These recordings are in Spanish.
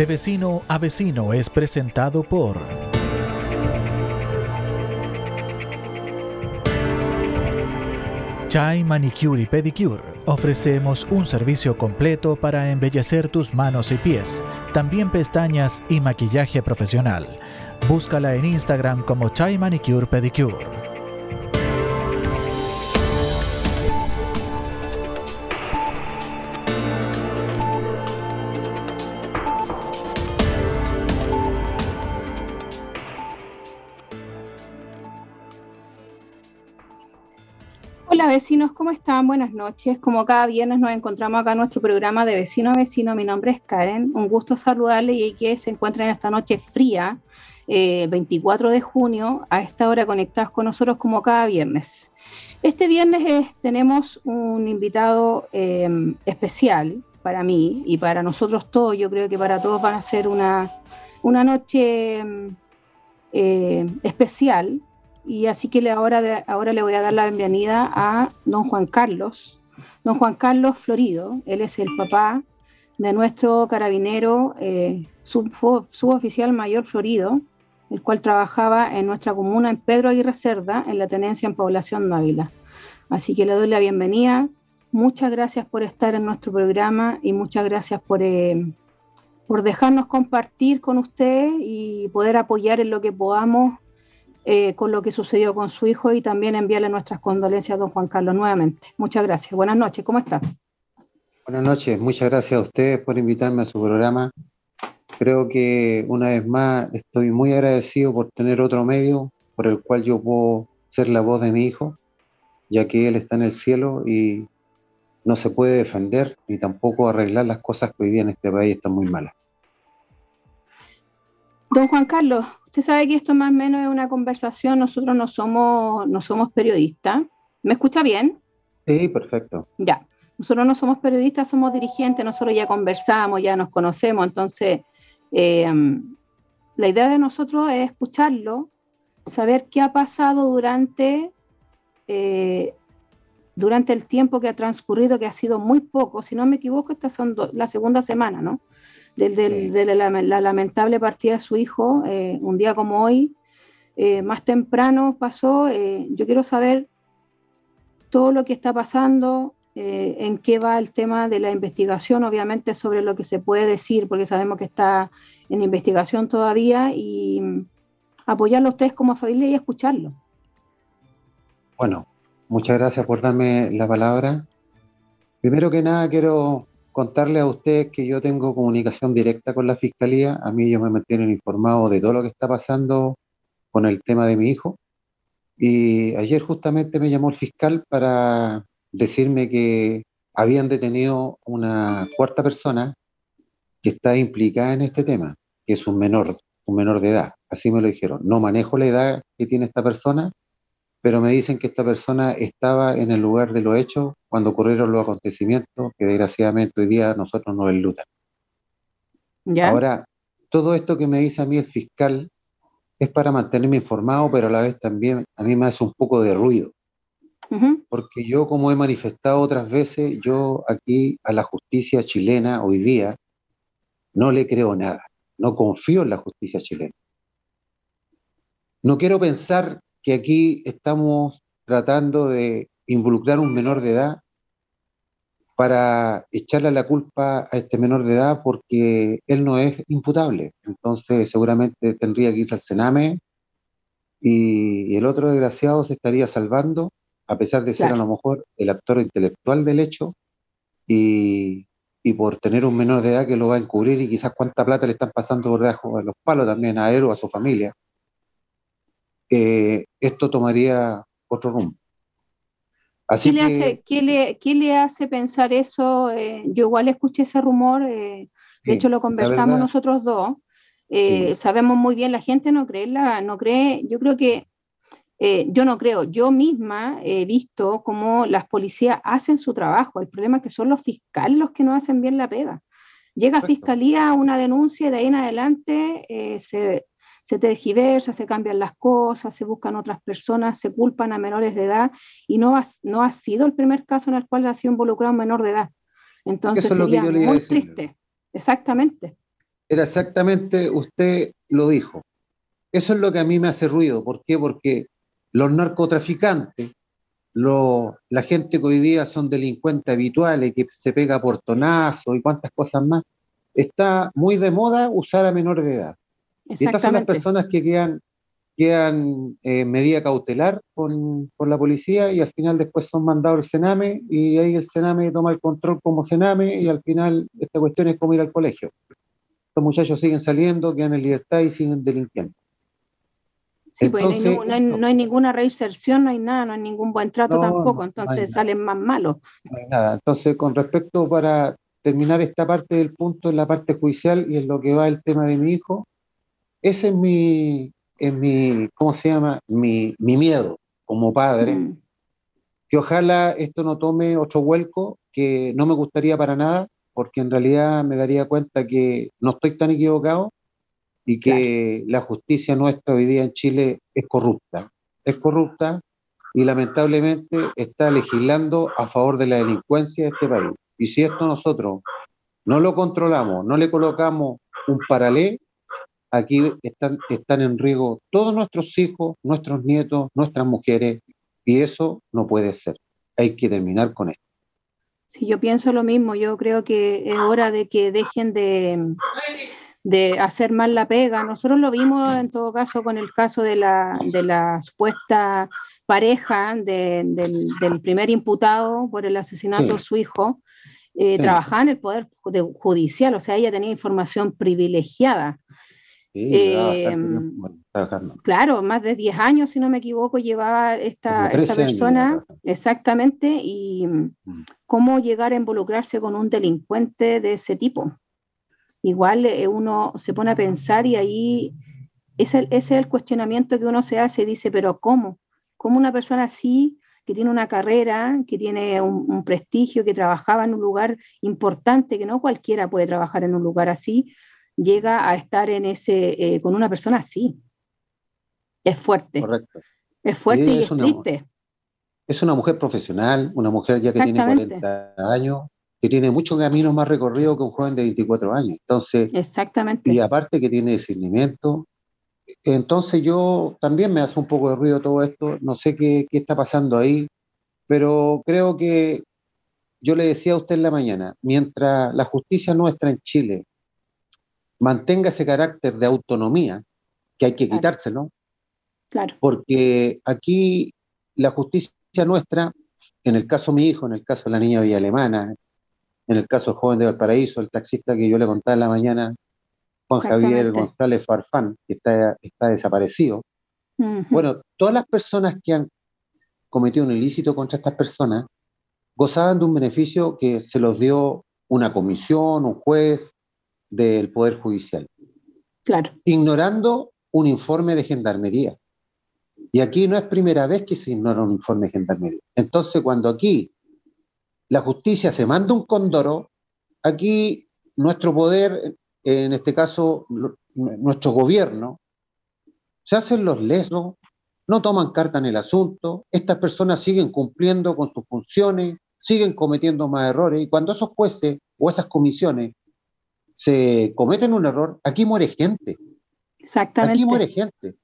De vecino a vecino es presentado por... Chai Manicure y Pedicure. Ofrecemos un servicio completo para embellecer tus manos y pies, también pestañas y maquillaje profesional. Búscala en Instagram como Chai Manicure Pedicure. Vecinos, ¿cómo están? Buenas noches. Como cada viernes nos encontramos acá en nuestro programa de vecino a vecino. Mi nombre es Karen. Un gusto saludarle y que se encuentran en esta noche fría, 24 eh, de junio, a esta hora conectados con nosotros como cada viernes. Este viernes tenemos un invitado em, especial para mí y para nosotros todos. Yo creo que para todos van a ser una, una noche em, eh, especial y así que ahora, ahora le voy a dar la bienvenida a don Juan Carlos, don Juan Carlos Florido, él es el papá de nuestro carabinero eh, suboficial mayor Florido, el cual trabajaba en nuestra comuna en Pedro Aguirre Cerda, en la tenencia en población Mávila. Así que le doy la bienvenida. Muchas gracias por estar en nuestro programa y muchas gracias por, eh, por dejarnos compartir con usted y poder apoyar en lo que podamos eh, con lo que sucedió con su hijo y también enviarle nuestras condolencias a don Juan Carlos nuevamente. Muchas gracias. Buenas noches, ¿cómo está? Buenas noches, muchas gracias a ustedes por invitarme a su programa. Creo que una vez más estoy muy agradecido por tener otro medio por el cual yo puedo ser la voz de mi hijo, ya que él está en el cielo y no se puede defender ni tampoco arreglar las cosas que hoy día en este país están muy malas. Don Juan Carlos, Usted sabe que esto más o menos es una conversación, nosotros no somos, no somos periodistas. ¿Me escucha bien? Sí, perfecto. Ya, nosotros no somos periodistas, somos dirigentes, nosotros ya conversamos, ya nos conocemos, entonces eh, la idea de nosotros es escucharlo, saber qué ha pasado durante, eh, durante el tiempo que ha transcurrido, que ha sido muy poco, si no me equivoco, esta son la segunda semana, ¿no? De la, lamentable partida de su hijo, eh, un día como hoy, eh, más temprano pasó. Eh, yo quiero saber todo lo que está pasando, en qué va el tema de la investigación, obviamente sobre lo que se puede decir, porque sabemos que está en investigación todavía, y apoyarlo a ustedes como familia y escucharlo. Bueno, muchas gracias por darme la palabra. Primero que nada, quiero contarle a ustedes que yo tengo comunicación directa con la fiscalía. A mí ellos me mantienen informado de todo lo que está pasando con el tema de mi hijo. Y ayer justamente me llamó el fiscal para decirme que habían detenido una cuarta persona que está implicada en este tema, que es un menor, un menor de edad. Así me lo dijeron. No manejo la edad que tiene esta persona, pero me dicen que esta persona estaba en el lugar de los hechos cuando ocurrieron los acontecimientos que desgraciadamente hoy día nosotros nos enlutan. ¿Ya? Ahora, todo esto que me dice a mí el fiscal es para mantenerme informado, pero a la vez también a mí me hace un poco de ruido. Porque yo, como he manifestado otras veces, yo aquí a la justicia chilena hoy día no le creo nada, no confío en la justicia chilena. No quiero pensar que aquí estamos tratando de involucrar a un menor de edad para echarle la culpa a este menor de edad porque él no es imputable. Entonces seguramente tendría que irse al Sename y, el otro desgraciado se estaría salvando, a pesar de ser a lo mejor el actor intelectual del hecho y, por tener un menor de edad que lo va a encubrir y quizás cuánta plata le están pasando por debajo de los palos también a él o a su familia. Eh, esto tomaría otro rumbo. ¿Qué, le hace, ¿qué, le, hace, pensar eso? Eh, yo igual escuché ese rumor, eh, de hecho lo conversamos nosotros dos. Sabemos muy bien, la gente no cree, la, no cree, yo creo que, yo no creo, yo misma he visto cómo las policías hacen su trabajo, el problema es que son los fiscales los que no hacen bien la pega. Llega a fiscalía una denuncia y de ahí en adelante se, se tergiversa, se cambian las cosas, se buscan otras personas, se culpan a menores de edad y no ha, no ha sido el primer caso en el cual ha sido involucrado un menor de edad. Entonces sería muy triste, exactamente. era exactamente, usted lo dijo. Eso es lo que a mí me hace ruido. ¿Por qué? Porque los narcotraficantes, la gente que hoy día son delincuentes habituales, que se pega portonazo y cuantas cosas más, está muy de moda usar a menores de edad. Y estas son las personas que quedan, quedan eh, medida cautelar con, la policía y al final después son mandados al Sename y ahí el Sename toma el control como Sename y al final esta cuestión es como ir al colegio. Los muchachos siguen saliendo, quedan en libertad y siguen delinquiendo. Sí, pues no, hay, ninguna reinserción, no hay nada, no hay ningún buen trato tampoco, entonces salen más malos. No hay nada. Entonces, con respecto para terminar esta parte del punto en la parte judicial y en lo que va el tema de mi hijo, ese es mi, es mi ¿cómo se llama? Mi, miedo como padre, mm. que ojalá esto no tome otro vuelco, que no me gustaría para nada, porque en realidad me daría cuenta que no estoy tan equivocado y que la justicia nuestra hoy día en Chile es corrupta. Es corrupta y lamentablemente está legislando a favor de la delincuencia de este país. Y si esto nosotros no lo controlamos, no le colocamos un paralelo, aquí están, están en riesgo todos nuestros hijos, nuestros nietos, nuestras mujeres, y eso no puede ser. Hay que terminar con esto. Sí, yo pienso lo mismo. Yo creo que es hora de que dejen de, de hacer mal la pega. Nosotros lo vimos en todo caso con el caso de la, de la supuesta pareja del, primer imputado por el asesinato de su hijo. Eh, trabajaba en el Poder Judicial, o sea, ella tenía información privilegiada. Eh, claro, más de 10 años, si no me equivoco, llevaba esta, esta persona, exactamente, y mm. cómo llegar a involucrarse con un delincuente de ese tipo igual eh, uno se pone a pensar y ahí ese, es el cuestionamiento que uno se hace, dice, pero ¿cómo? ¿Cómo una persona así, que tiene una carrera, que tiene un, prestigio, que trabajaba en un lugar importante, que no cualquiera puede trabajar en un lugar así, llega a estar en ese, eh, con una persona así? Es fuerte. Correcto. Es fuerte y, es, triste. Es una mujer profesional, una mujer ya que tiene 40 años, que tiene mucho camino más recorrido que un joven de 24 años. Entonces, Exactamente. Y aparte que tiene discernimiento. Entonces yo también me hace un poco de ruido todo esto, no sé qué, qué está pasando ahí, pero creo que yo le decía a usted en la mañana, mientras la justicia nuestra en Chile mantenga ese carácter de autonomía, que hay que quitárselo, claro. porque aquí la justicia nuestra, en el caso de mi hijo, en el caso de la niña Villa Alemana, en el caso del joven de Valparaíso, el taxista que yo le contaba en la mañana, Juan Javier González Farfán, que está, está desaparecido. Bueno, todas las personas que han cometido un ilícito contra estas personas gozaban de un beneficio que se los dio una comisión, un juez del Poder Judicial. Claro. Ignorando un informe de gendarmería. Y aquí no es primera vez que se ignora un informe de gendarmería. Entonces, cuando aquí la justicia se manda un cóndoro, aquí nuestro poder, en este caso nuestro gobierno, se hacen los lesos, no toman carta en el asunto, estas personas siguen cumpliendo con sus funciones, siguen cometiendo más errores, y cuando esos jueces o esas comisiones se cometen un error, aquí muere gente. Exactamente. Aquí muere gente.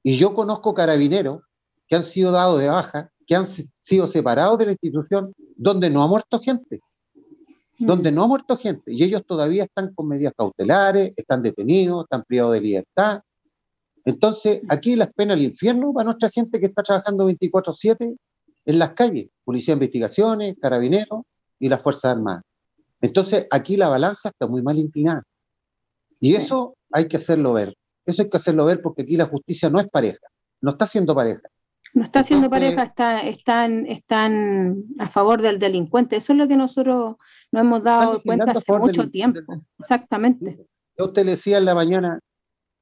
Y yo conozco carabineros que han sido dados de baja que han sido separados de la institución donde no ha muerto gente, mm. donde no ha muerto gente, y ellos todavía están con medidas cautelares, están detenidos, están privados de libertad. Entonces, aquí las penas del infierno para nuestra gente que está trabajando 24/7 en las calles, Policía de Investigaciones, Carabineros y las Fuerzas Armadas. Entonces, aquí la balanza está muy mal inclinada. Y eso hay que hacerlo ver. Eso hay que hacerlo ver porque aquí la justicia no es pareja, no está siendo pareja. No está haciendo pareja, está, están, están a favor del delincuente. Eso es lo que nosotros nos hemos dado cuenta hace mucho tiempo. Exactamente. Yo le decía en la mañana,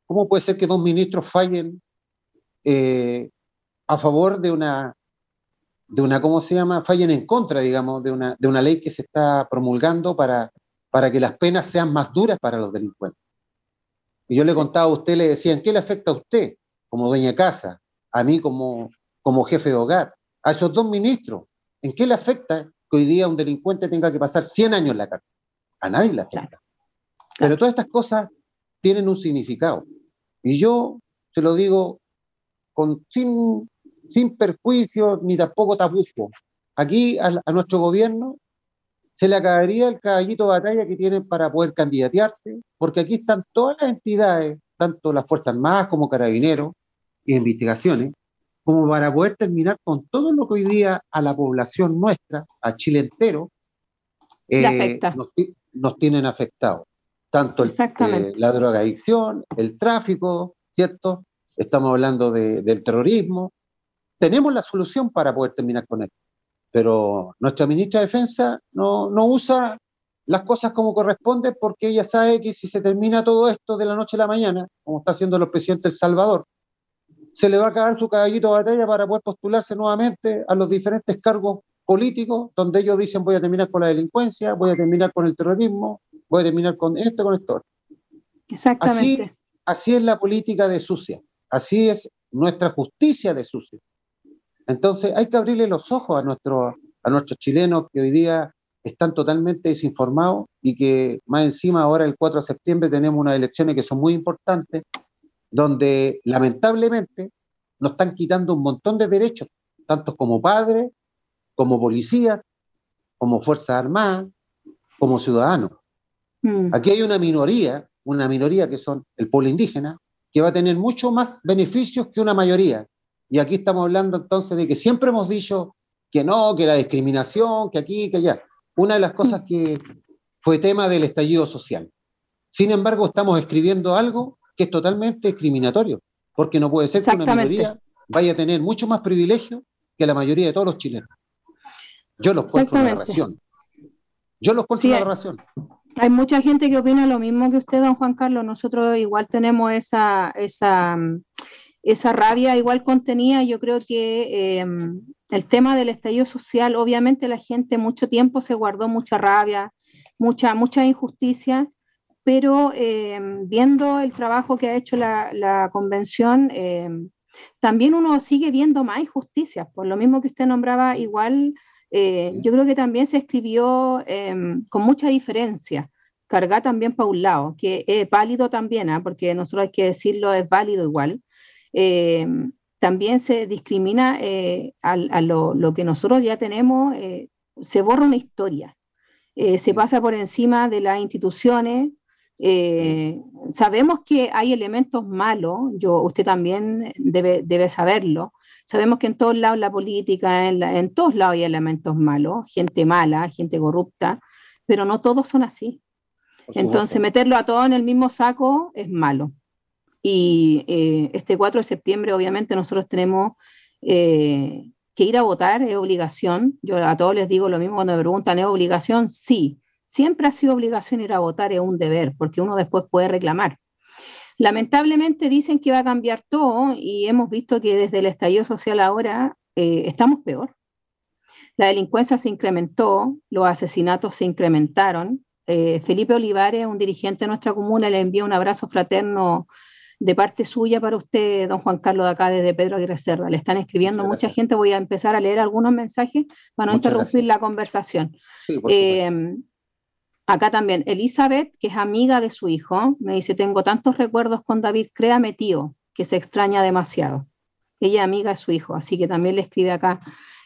¿cómo puede ser que dos ministros fallen eh, a favor de una, de una, ¿cómo se llama? Fallen en contra, digamos, de una, de una ley que se está promulgando para, para que las penas sean más duras para los delincuentes. Y yo le contaba a usted, le decía, ¿en qué le afecta a usted como dueña casa? A mí como, como jefe de hogar, a esos dos ministros. ¿En qué le afecta que hoy día un delincuente tenga que pasar 100 años en la cárcel? A nadie le afecta. Pero todas estas cosas tienen un significado. Y yo se lo digo con, sin, sin perjuicio ni tampoco tapuzco. Aquí a, a, nuestro gobierno se le acabaría el caballito de batalla que tienen para poder candidatearse, porque aquí están todas las entidades, tanto las Fuerzas Armadas como Carabineros y investigaciones, como para poder terminar con todo lo que hoy día a la población nuestra, a Chile entero, eh, nos, nos, tienen afectados. Tanto el, eh, la drogadicción, el tráfico, ¿cierto? Estamos hablando de, del terrorismo. Tenemos la solución para poder terminar con esto. Pero nuestra ministra de Defensa no, no usa las cosas como corresponde porque ella sabe que si se termina todo esto de la noche a la mañana, como está haciendo los presidentes del Salvador, se le va a acabar su caballito de batalla para poder postularse nuevamente a los diferentes cargos políticos, donde ellos dicen voy a terminar con la delincuencia, voy a terminar con el terrorismo, voy a terminar con esto, con esto. Exactamente. Así, así es la política de sucia, así es nuestra justicia de sucia. Entonces hay que abrirle los ojos a, nuestro, a nuestros chilenos que hoy día están totalmente desinformados y que más encima ahora el 4 de septiembre tenemos unas elecciones que son muy importantes donde lamentablemente nos están quitando un montón de derechos, tanto como padres, como policías, como Fuerzas Armadas, como ciudadanos. Mm. Aquí hay una minoría, una minoría que son el pueblo indígena, que va a tener mucho más beneficios que una mayoría. Y aquí estamos hablando entonces de que siempre hemos dicho que no, que la discriminación, que aquí, que allá. Una de las cosas que fue tema del estallido social. Sin embargo, estamos escribiendo algo que es totalmente discriminatorio, porque no puede ser que una minoría vaya a tener mucho más privilegio que la mayoría de todos los chilenos. Yo los cuento una narración. Yo los cuento una narración. Hay mucha gente que opina lo mismo que usted, don Juan Carlos. Nosotros igual tenemos esa, esa, esa rabia igual contenida. Yo creo que em, el tema del estallido social, obviamente la gente mucho tiempo se guardó mucha rabia, mucha, mucha injusticia pero eh, viendo el trabajo que ha hecho la, convención, eh, también uno sigue viendo más injusticias. Por lo mismo que usted nombraba, igual eh, yo creo que también se escribió con mucha diferencia. Carga también para un lado, que es válido también, ¿ah? porque nosotros hay que decirlo, es válido igual. También se discrimina a, lo, lo, que nosotros ya tenemos, se borra una historia. se pasa por encima de las instituciones, eh, sabemos que hay elementos malos, yo, usted también debe, debe saberlo. Sabemos que en todos lados la política, en, en, todos lados hay elementos malos, gente mala, gente corrupta, pero no todos son así. Entonces, meterlo a todos en el mismo saco es malo. Y eh, este 4 de septiembre, obviamente, nosotros tenemos eh, que ir a votar, es obligación. Yo a todos les digo lo mismo cuando me preguntan, ¿es obligación? Sí, Siempre ha sido obligación ir a votar, es un deber, porque uno después puede reclamar. Lamentablemente dicen que va a cambiar todo y hemos visto que desde el estallido social ahora eh, estamos peor. La delincuencia se incrementó, los asesinatos se incrementaron. Eh, Felipe Olivares, un dirigente de nuestra comuna, le envía un abrazo fraterno de parte suya para usted, don Juan Carlos, de acá desde Pedro Aguirre Cerda. Le están escribiendo mucha gente, voy a empezar a leer algunos mensajes para no interrumpir la conversación. Sí, Acá también, Elizabeth, que es amiga de su hijo, me dice, tengo tantos recuerdos con David, créame tío, que se extraña demasiado. Ella es amiga de su hijo, así que también le escribe acá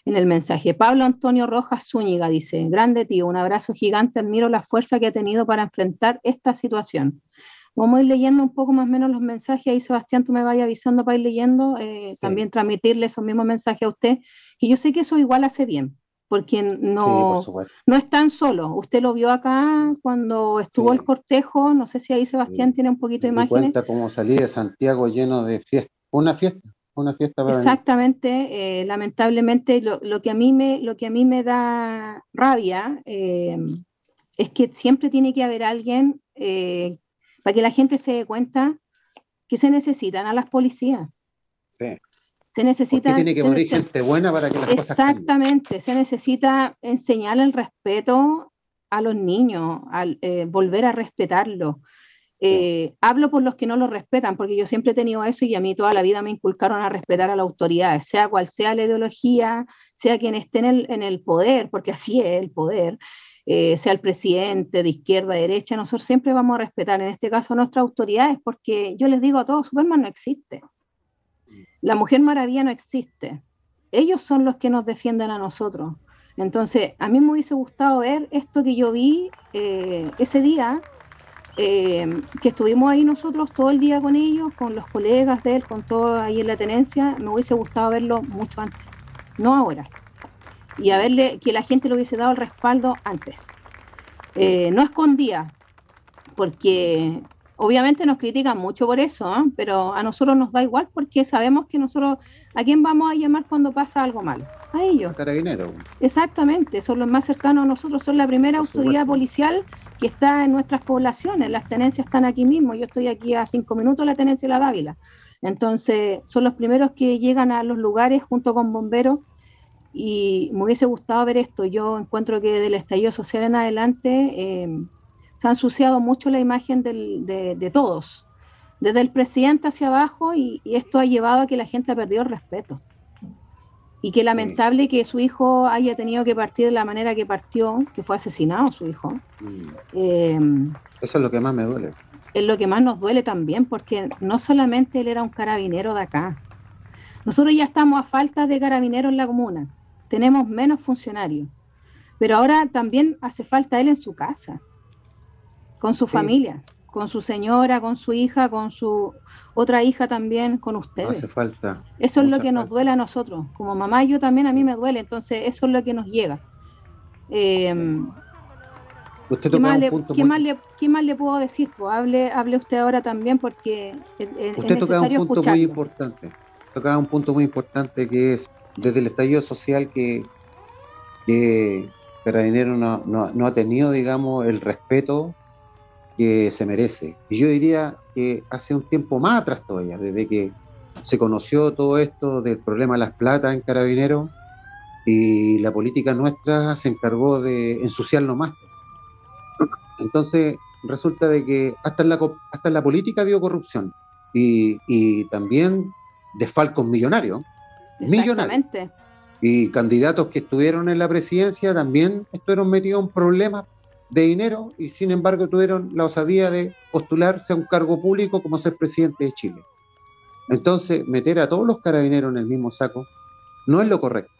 en el mensaje. Pablo Antonio Rojas Zúñiga dice, grande tío, un abrazo gigante, admiro la fuerza que ha tenido para enfrentar esta situación. Vamos a ir leyendo un poco más o menos los mensajes, ahí Sebastián, tú me vayas avisando para ir leyendo, eh, también transmitirle esos mismos mensajes a usted, que yo sé que eso igual hace bien, porque no, no están solos. Usted lo vio acá cuando estuvo el cortejo, no sé si ahí Sebastián tiene un poquito de imagen. cuenta cómo salí de Santiago lleno de fiesta, una fiesta, una fiesta para Exactamente, eh, lamentablemente lo, que a mí me, lo que a mí me da rabia eh, es que siempre tiene que haber alguien eh, para que la gente se dé cuenta que se necesitan a las policías. Sí. Se necesita. tiene que morir gente buena para que las Exactamente, se necesita enseñar el respeto a los niños, al, eh, volver a respetarlo. Eh, hablo por los que no lo respetan, porque yo siempre he tenido eso y a mí toda la vida me inculcaron a respetar a las autoridades, sea cual sea la ideología, sea quien esté en el, en el poder, porque así es el poder. Eh, sea el presidente de izquierda, derecha, nosotros siempre vamos a respetar, en este caso, nuestras autoridades, porque yo les digo a todos, Superman no existe. La Mujer Maravilla no existe. Ellos son los que nos defienden a nosotros. Entonces, a mí me hubiese gustado ver esto que yo vi eh, ese día, eh, que estuvimos ahí nosotros todo el día con ellos, con los colegas de él, con todo ahí en la tenencia, me hubiese gustado verlo mucho antes, no ahora y a verle que la gente le hubiese dado el respaldo antes. Eh, no escondía, porque obviamente nos critican mucho por eso, ¿eh? pero a nosotros nos da igual porque sabemos que nosotros, ¿a quién vamos a llamar cuando pasa algo malo? A ellos. Carabinero. Exactamente, son los más cercanos a nosotros, son la primera autoridad policial que está en nuestras poblaciones, las tenencias están aquí mismo, yo estoy aquí a cinco minutos la tenencia de la Dávila. Entonces, son los primeros que llegan a los lugares junto con bomberos y me hubiese gustado ver esto. Yo encuentro que del estallido social en adelante eh, se ha ensuciado mucho la imagen de, todos, desde el presidente hacia abajo, y, esto ha llevado a que la gente ha perdido el respeto. Y que lamentable que su hijo haya tenido que partir de la manera que partió, que fue asesinado su hijo. Mm. Eh, Eso es lo que más me duele. Es lo que más nos duele también, porque no solamente él era un carabinero de acá. Nosotros ya estamos a falta de carabineros en la comuna tenemos menos funcionarios. Pero ahora también hace falta él en su casa, con su familia, con su señora, con su hija, con su otra hija también, con ustedes. Hace falta. Eso es lo que nos duele a nosotros. Como mamá, yo también a mí me duele, entonces eso es lo que nos llega. Eh, usted ¿qué, más le, ¿qué, más le, ¿Qué más le puedo decir? Pues hable, hable usted ahora también porque es, usted tocaba un punto muy importante. Tocaba un punto muy importante que es desde el estallido social que, Carabinero no, no, ha tenido, digamos, el respeto que se merece. Y yo diría que hace un tiempo más atrás todavía, desde que se conoció todo esto del problema de las platas en Carabinero y la política nuestra se encargó de ensuciarlo más. Entonces resulta de que hasta en la, hasta la política había corrupción y, y también desfalcos millonarios. Millonarios. Y candidatos que estuvieron en la presidencia también estuvieron metidos en problemas de dinero y sin embargo tuvieron la osadía de postularse a un cargo público como ser presidente de Chile. Entonces, meter a todos los carabineros en el mismo saco no es lo correcto,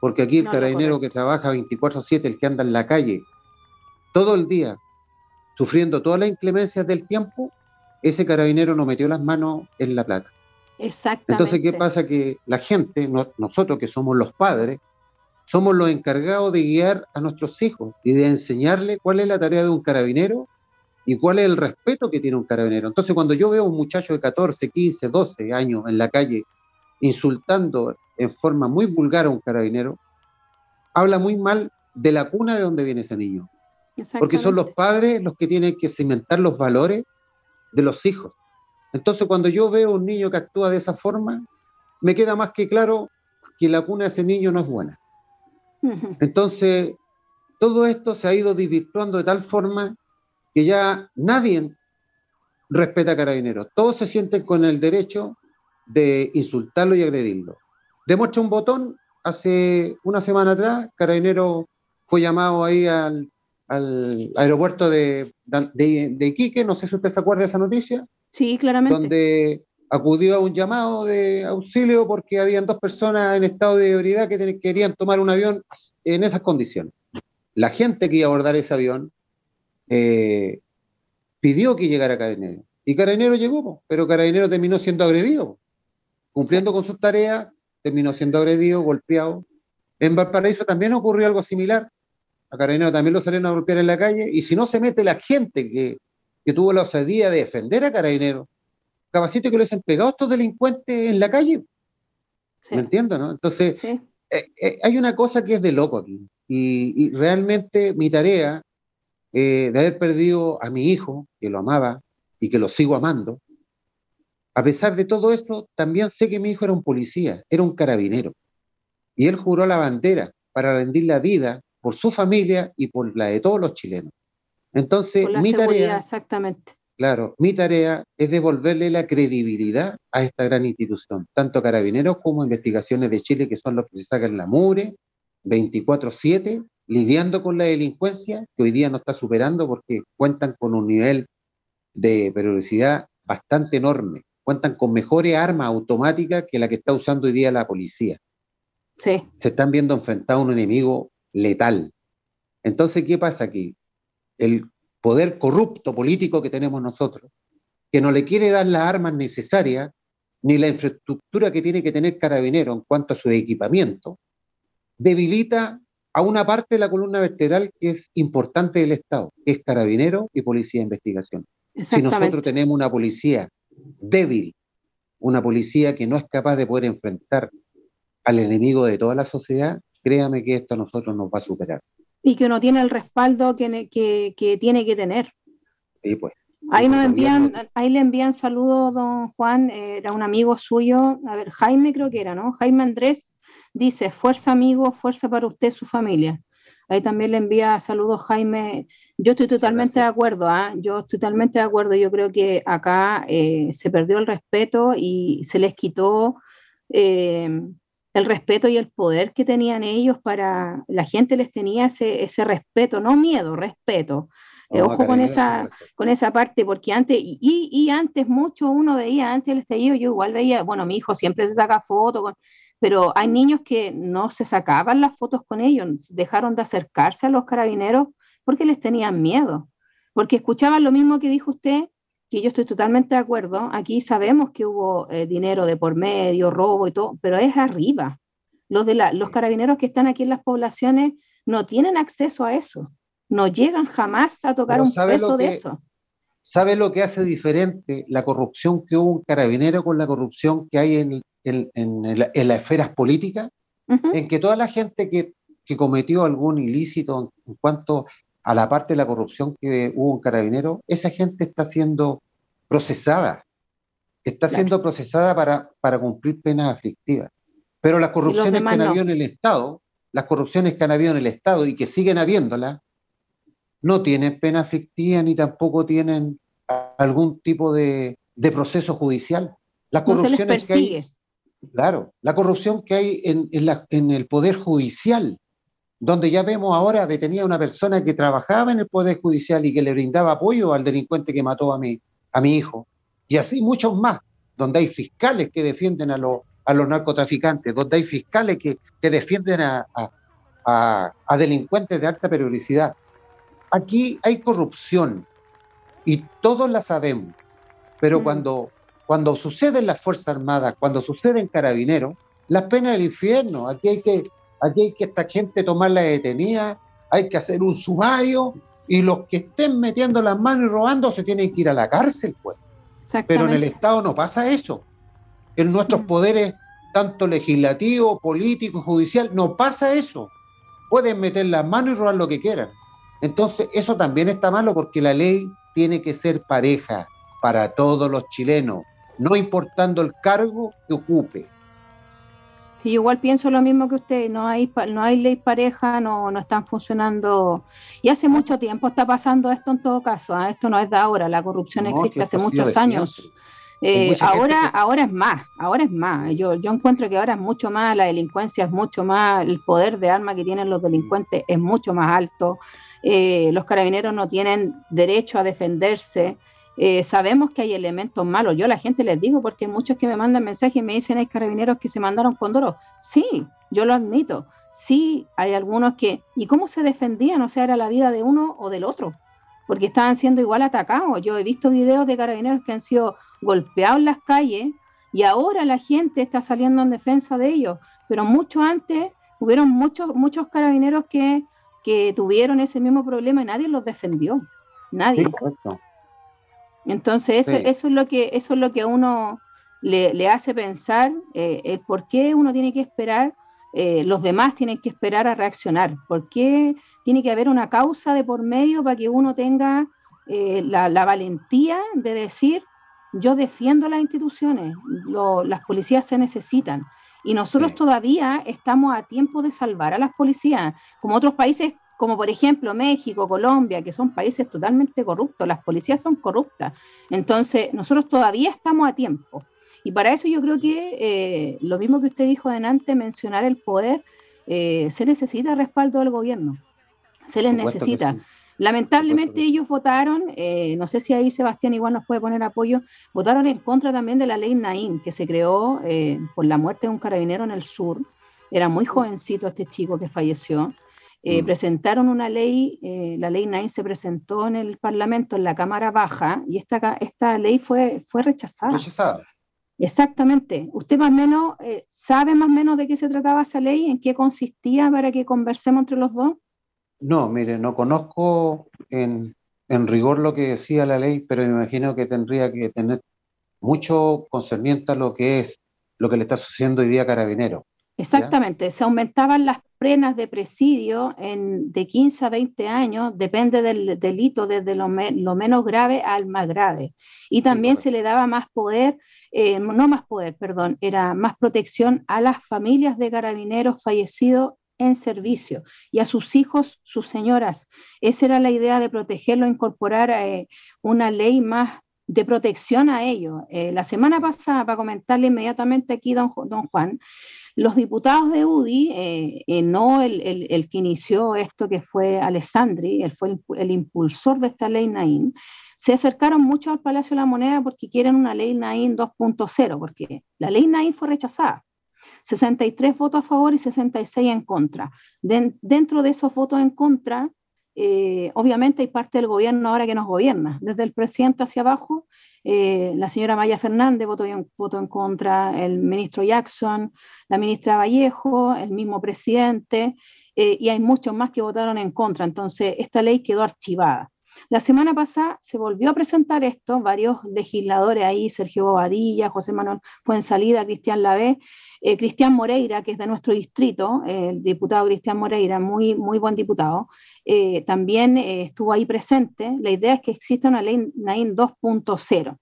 porque aquí el carabinero que trabaja 24/7, el que anda en la calle todo el día, sufriendo todas las inclemencias del tiempo, ese carabinero no metió las manos en la plata. Exactamente. Entonces, ¿qué pasa? Que la gente, nosotros que somos los padres, somos los encargados de guiar a nuestros hijos y de enseñarles cuál es la tarea de un carabinero y cuál es el respeto que tiene un carabinero. Entonces, cuando yo veo a un muchacho de 14, 15, 12 años en la calle insultando en forma muy vulgar a un carabinero, habla muy mal de la cuna de donde viene ese niño. Porque son los padres los que tienen que cimentar los valores de los hijos. Entonces, cuando yo veo un niño que actúa de esa forma, me queda más que claro que la cuna de ese niño no es buena. Entonces, todo esto se ha ido desvirtuando de tal forma que ya nadie respeta a Carabineros. Todos se sienten con el derecho de insultarlo y agredirlo. Demuestra un botón, hace una semana atrás, Carabinero fue llamado ahí al, aeropuerto de, de, de, Iquique, no sé si usted se acuerda de esa noticia, Sí, claramente. Donde acudió a un llamado de auxilio porque habían dos personas en estado de ebriedad que querían tomar un avión en esas condiciones. La gente que iba a abordar ese avión eh, pidió que llegara Carabinero. Y Carabinero llegó, pero Carabinero terminó siendo agredido. Cumpliendo con sus tareas, terminó siendo agredido, golpeado. En Valparaíso también ocurrió algo similar. A Carabinero también lo salieron a golpear en la calle. Y si no se mete la gente que que tuvo la osadía de defender a Carabineros, capacito que lo han pegado estos delincuentes en la calle. ¿Me entiendo, no? Entonces, eh, eh, hay una cosa que es de loco aquí. Y, realmente mi tarea eh, de haber perdido a mi hijo, que lo amaba y que lo sigo amando, a pesar de todo esto, también sé que mi hijo era un policía, era un carabinero. Y él juró la bandera para rendir la vida por su familia y por la de todos los chilenos. Entonces, mi tarea, exactamente. Claro, mi tarea es devolverle la credibilidad a esta gran institución, tanto Carabineros como Investigaciones de Chile, que son los que se sacan la mure 24-7 lidiando con la delincuencia, que hoy día no está superando porque cuentan con un nivel de periodicidad bastante enorme. Cuentan con mejores armas automáticas que la que está usando hoy día la policía. Sí. Se están viendo enfrentados a un enemigo letal. Entonces, ¿qué pasa aquí? El poder corrupto político que tenemos nosotros, que no le quiere dar las armas necesarias ni la infraestructura que tiene que tener Carabinero en cuanto a su equipamiento, debilita a una parte de la columna vertebral que es importante del Estado, que es Carabinero y Policía de Investigación. Si nosotros tenemos una policía débil, una policía que no es capaz de poder enfrentar al enemigo de toda la sociedad, créame que esto a nosotros nos va a superar. Y que no tiene el respaldo que, que, tiene que tener. Sí, pues. Ahí nos envían, ahí le envían saludos, don Juan, eh, era un amigo suyo, a ver, Jaime creo que era, ¿no? Jaime Andrés dice, fuerza amigo, fuerza para usted, su familia. Ahí también le envía saludos Jaime. Yo estoy totalmente de acuerdo, ¿ah? yo estoy totalmente de acuerdo. Yo creo que acá eh, se perdió el respeto y se les quitó eh, el respeto y el poder que tenían ellos para, la gente les tenía ese, ese respeto, no miedo, respeto. Eh, ojo con esa, con esa parte, porque antes, y, y, antes mucho uno veía, antes el estallido, yo igual veía, bueno, mi hijo siempre se saca fotos, pero hay niños que no se sacaban las fotos con ellos, dejaron de acercarse a los carabineros porque les tenían miedo, porque escuchaban lo mismo que dijo usted, que yo estoy totalmente de acuerdo, aquí sabemos que hubo eh, dinero de por medio, robo y todo, pero es arriba. Los, de la, los carabineros que están aquí en las poblaciones no tienen acceso a eso no llegan jamás a tocar un peso de eso. ¿Sabe lo que hace diferente la corrupción que hubo un carabinero con la corrupción que hay en, en, las esferas políticas? En que toda la gente que, cometió algún ilícito en, cuanto a la parte de la corrupción que hubo un carabinero, esa gente está siendo procesada. Está siendo procesada para, para cumplir penas aflictivas. Pero las corrupciones que han habido en el Estado, las corrupciones que han habido en el Estado y que siguen habiéndolas, no tienen pena fictiva ni tampoco tienen algún tipo de, proceso judicial. La corrupción que hay, claro, la corrupción que hay en, en, el poder judicial, donde ya vemos ahora detenida una persona que trabajaba en el poder judicial y que le brindaba apoyo al delincuente que mató a mi, a mi hijo, y así muchos más, donde hay fiscales que defienden a, a los narcotraficantes, donde hay fiscales que, defienden a, a delincuentes de alta periodicidad aquí hay corrupción y todos la sabemos, pero mm. cuando, cuando sucede en las Fuerzas Armadas, cuando sucede en Carabineros, las penas del infierno, aquí hay que, aquí hay que esta gente tomarla detenida, hay que hacer un sumario y los que estén metiendo las manos y robando se tienen que ir a la cárcel, pues. Pero en el Estado no pasa eso. En nuestros mm. poderes, tanto legislativo, político, judicial, no pasa eso. Pueden meter las manos y robar lo que quieran. Entonces, eso también está malo porque la ley tiene que ser pareja para todos los chilenos, no importando el cargo que ocupe. Sí, igual pienso lo mismo que usted, no hay, no hay ley pareja, no, no están funcionando. Y hace mucho tiempo está pasando esto en todo caso, ¿ah? esto no es de ahora, la corrupción existe hace muchos años. Eh, ahora, ahora es más, ahora es más. Yo, yo encuentro que ahora es mucho más, la delincuencia es mucho más, el poder de arma que tienen los delincuentes es mucho más alto. Eh, los carabineros no tienen derecho a defenderse. Eh, sabemos que hay elementos malos. Yo la gente les digo, porque muchos que me mandan mensajes y me dicen hay carabineros que se mandaron con doro. Sí, yo lo admito. Sí, hay algunos que. ¿Y cómo se defendían? O sea, era la vida de uno o del otro. Porque estaban siendo igual atacados. Yo he visto videos de carabineros que han sido golpeados en las calles y ahora la gente está saliendo en defensa de ellos. Pero mucho antes hubieron muchos, muchos carabineros que que tuvieron ese mismo problema y nadie los defendió. Nadie. Entonces, eso, es lo que, eso es lo que a uno le, hace pensar eh, el por qué uno tiene que esperar, eh, los demás tienen que esperar a reaccionar, por qué tiene que haber una causa de por medio para que uno tenga eh, la, valentía de decir, yo defiendo las instituciones, las policías se necesitan. Y nosotros todavía estamos a tiempo de salvar a las policías, como otros países, como por ejemplo México, Colombia, que son países totalmente corruptos, las policías son corruptas. Entonces, nosotros todavía estamos a tiempo. Y para eso yo creo que eh, lo mismo que usted dijo delante, mencionar el poder, eh, se necesita respaldo del gobierno. Se les necesita. Lamentablemente ellos votaron, eh, no sé si ahí Sebastián igual nos puede poner apoyo, votaron en contra también de la ley Naín, que se creó eh, por la muerte de un carabinero en el sur. Era muy jovencito este chico que falleció. Eh, mm. Presentaron una ley, la ley Naín se presentó en el Parlamento, en la Cámara Baja, y esta, esta ley fue, fue rechazada. Rechazada. Exactamente. ¿Usted más o menos sabe más o menos de qué se trataba esa ley, en qué consistía para que conversemos entre los dos? No, mire, no conozco en, rigor lo que decía la ley, pero me imagino que tendría que tener mucho concerniente a lo que es lo que le está sucediendo hoy día a Carabinero. Exactamente, se aumentaban las penas de presidio en, de 15 a 20 años, depende del delito, desde lo, menos grave al más grave. Y también se le daba más poder, eh, no más poder, perdón, era más protección a las familias de carabineros fallecidos en servicio y a sus hijos, sus señoras. Esa era la idea de protegerlo, incorporar eh, una ley más de protección a ellos. Eh, la semana pasada, para comentarle inmediatamente aquí, don, don Juan, los diputados de UDI, eh, no el, el, que inició esto, que fue Alessandri, él fue el, impulsor de esta ley Naín, se acercaron mucho al Palacio de la Moneda porque quieren una ley Naín 2.0, porque la ley Naín fue rechazada. 63 votos a favor y 66 en contra. dentro de esos votos en contra, eh, obviamente hay parte del gobierno ahora que nos gobierna, desde el presidente hacia abajo, eh, la señora Maya Fernández votó en, contra, el ministro Jackson, la ministra Vallejo, el mismo presidente, eh, y hay muchos más que votaron en contra. Entonces, esta ley quedó archivada. La semana pasada se volvió a presentar esto, varios legisladores ahí, Sergio Bobadilla, José Manuel Fuensalida, Cristian Lavé, eh, Cristian Moreira, que es de nuestro distrito, el diputado Cristian Moreira, muy, muy buen diputado, eh, también eh, estuvo ahí presente. La idea es que exista una ley NAIN 2.0.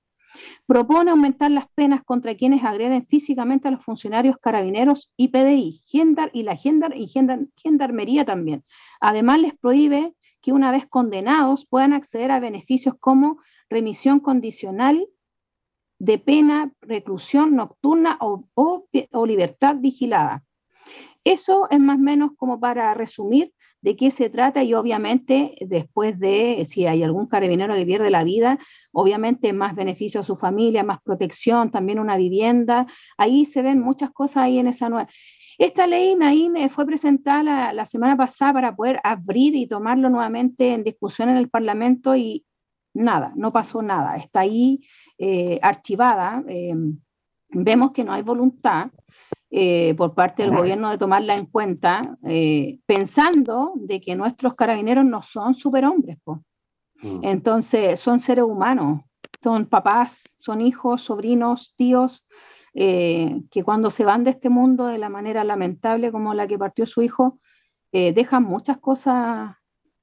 Propone aumentar las penas contra quienes agreden físicamente a los funcionarios carabineros y PDI, Gendar y la Gendar y Gendarmería también. Además, les prohíbe que una vez condenados puedan acceder a beneficios como remisión condicional de pena, reclusión nocturna o, libertad vigilada. Eso es más o menos como para resumir de qué se trata y obviamente después de, si hay algún carabinero que pierde la vida, obviamente más beneficio a su familia, más protección, también una vivienda. Ahí se ven muchas cosas ahí en esa nueva. Esta ley, Naín, eh, fue presentada la, la, semana pasada para poder abrir y tomarlo nuevamente en discusión en el Parlamento y nada, no pasó nada. Está ahí eh, archivada, eh, vemos que no hay voluntad eh, por parte del gobierno de tomarla en cuenta, pensando de que nuestros carabineros no son superhombres. Mm. Entonces, son seres humanos, son papás, son hijos, sobrinos, tíos, que cuando se van de este mundo de la manera lamentable como la que partió su hijo, dejan muchas cosas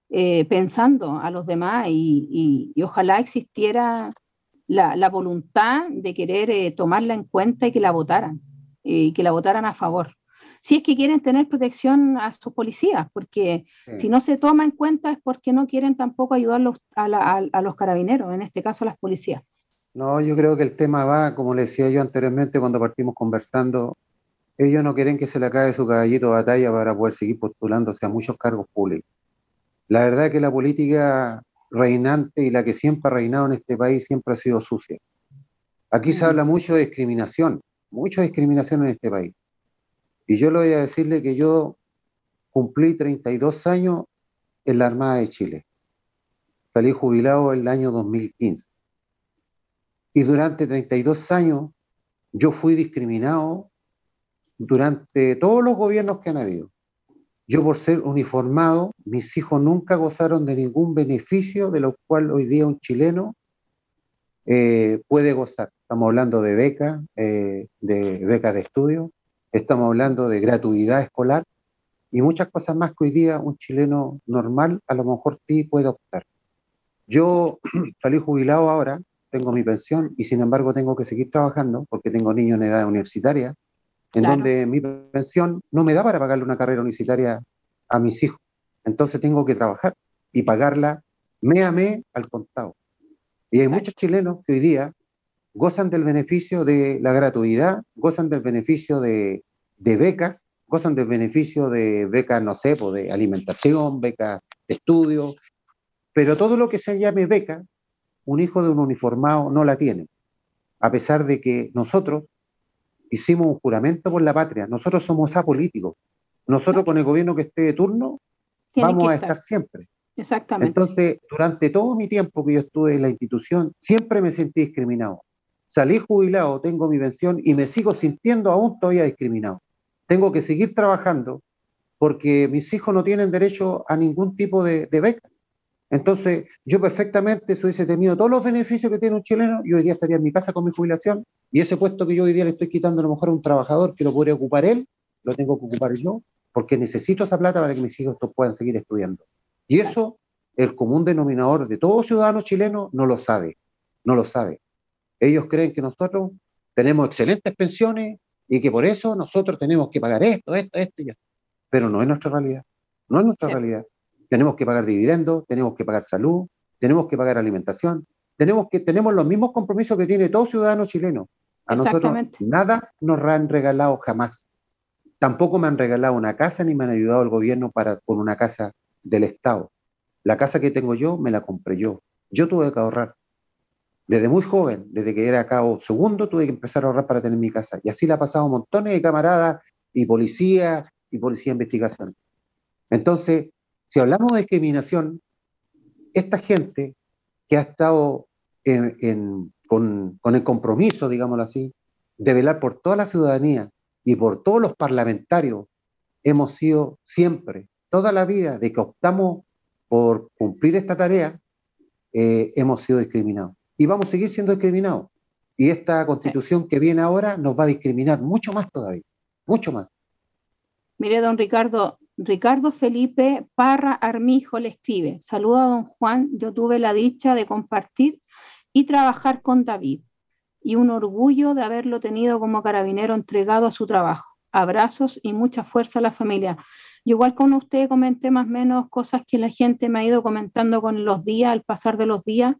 pensando a los demás y, ojalá existiera la, voluntad de querer eh, tomarla en cuenta y que la votaran, eh, y que la votaran a favor. Si es que quieren tener protección a sus policías, porque si no se toma en cuenta es porque no quieren tampoco ayudar a, los carabineros, en este caso a las policías. No, yo creo que el tema va, como le decía yo anteriormente cuando partimos conversando, ellos no quieren que se le acabe su caballito de batalla para poder seguir postulándose a muchos cargos públicos. La verdad es que la política reinante y la que siempre ha reinado en este país siempre ha sido sucia. Aquí se habla mucho de discriminación, mucha discriminación en este país. Y yo le voy a decirle que yo cumplí 32 años en la Armada de Chile. Salí jubilado el año 2015. Y durante 32 años yo fui discriminado durante todos los gobiernos que han habido. Yo por ser uniformado, mis hijos nunca gozaron de ningún beneficio de lo cual hoy día un chileno eh, puede gozar. Estamos hablando de beca, eh, de becas de estudio, estamos hablando de gratuidad escolar y muchas cosas más que hoy día un chileno normal a lo mejor sí puede optar. Yo salí jubilado ahora, tengo mi pensión y sin embargo tengo que seguir trabajando porque tengo niños en edad universitaria en donde mi pensión no me da para pagarle una carrera universitaria a mis hijos. Entonces tengo que trabajar y pagarla me a me al contado. Y hay muchos chilenos que hoy día gozan del beneficio de la gratuidad, gozan del beneficio de, becas, gozan del beneficio de becas, no sé, pues, de alimentación, becas estudio, pero todo lo que se llame beca, un hijo de un uniformado no la tiene, a pesar de que nosotros hicimos un juramento por la patria, nosotros somos apolíticos, nosotros con el gobierno que esté de turno vamos a estar. siempre. Exactamente. Entonces, durante todo mi tiempo que yo estuve en la institución, siempre me sentí discriminado. Salí jubilado, tengo mi pensión y me sigo sintiendo aún todavía discriminado. Tengo que seguir trabajando porque mis hijos no tienen derecho a ningún tipo de, beca. Entonces, yo perfectamente si hubiese tenido todos los beneficios que tiene un chileno, yo hoy día estaría en mi casa con mi jubilación y ese puesto que yo hoy día le estoy quitando a lo mejor a un trabajador que lo podría ocupar él, lo tengo que ocupar yo, porque necesito esa plata para que mis hijos puedan seguir estudiando. Y eso, el común denominador de todo ciudadano chileno no lo sabe, no lo sabe. Ellos creen que nosotros tenemos excelentes pensiones y que por eso nosotros tenemos que pagar esto, esto, esto y esto. Pero no es nuestra realidad, no es nuestra realidad. Tenemos que pagar dividendos, tenemos que pagar salud, tenemos que pagar alimentación, tenemos, que, tenemos los mismos compromisos que tiene todo ciudadano chileno. A nosotros nada nos han regalado jamás. Tampoco me han regalado una casa ni me han ayudado el gobierno para, con una casa del Estado. La casa que tengo yo me la compré yo. Yo tuve que ahorrar. Desde muy joven, desde que era cabo segundo, tuve que empezar a ahorrar para tener mi casa. Y así la ha pasado montones de camaradas y policías y policía de investigación. Entonces, si hablamos de discriminación, esta gente que ha estado con, con el compromiso, digámoslo así, de velar por toda la ciudadanía, y por todos los parlamentarios hemos sido siempre, toda la vida, de que optamos por cumplir esta tarea, eh, hemos sido discriminados. Y vamos a seguir siendo discriminados. Y esta constitución que viene ahora nos va a discriminar mucho más todavía, mucho más. Mire, don Ricardo, Ricardo Felipe Parra Armijo le escribe, saluda a don Juan, yo tuve la dicha de compartir y trabajar con David y un orgullo de haberlo tenido como carabinero entregado a su trabajo. Abrazos y mucha fuerza a la familia. Yo igual con usted comenté más o menos cosas que la gente me ha ido comentando con los días, al pasar de los días.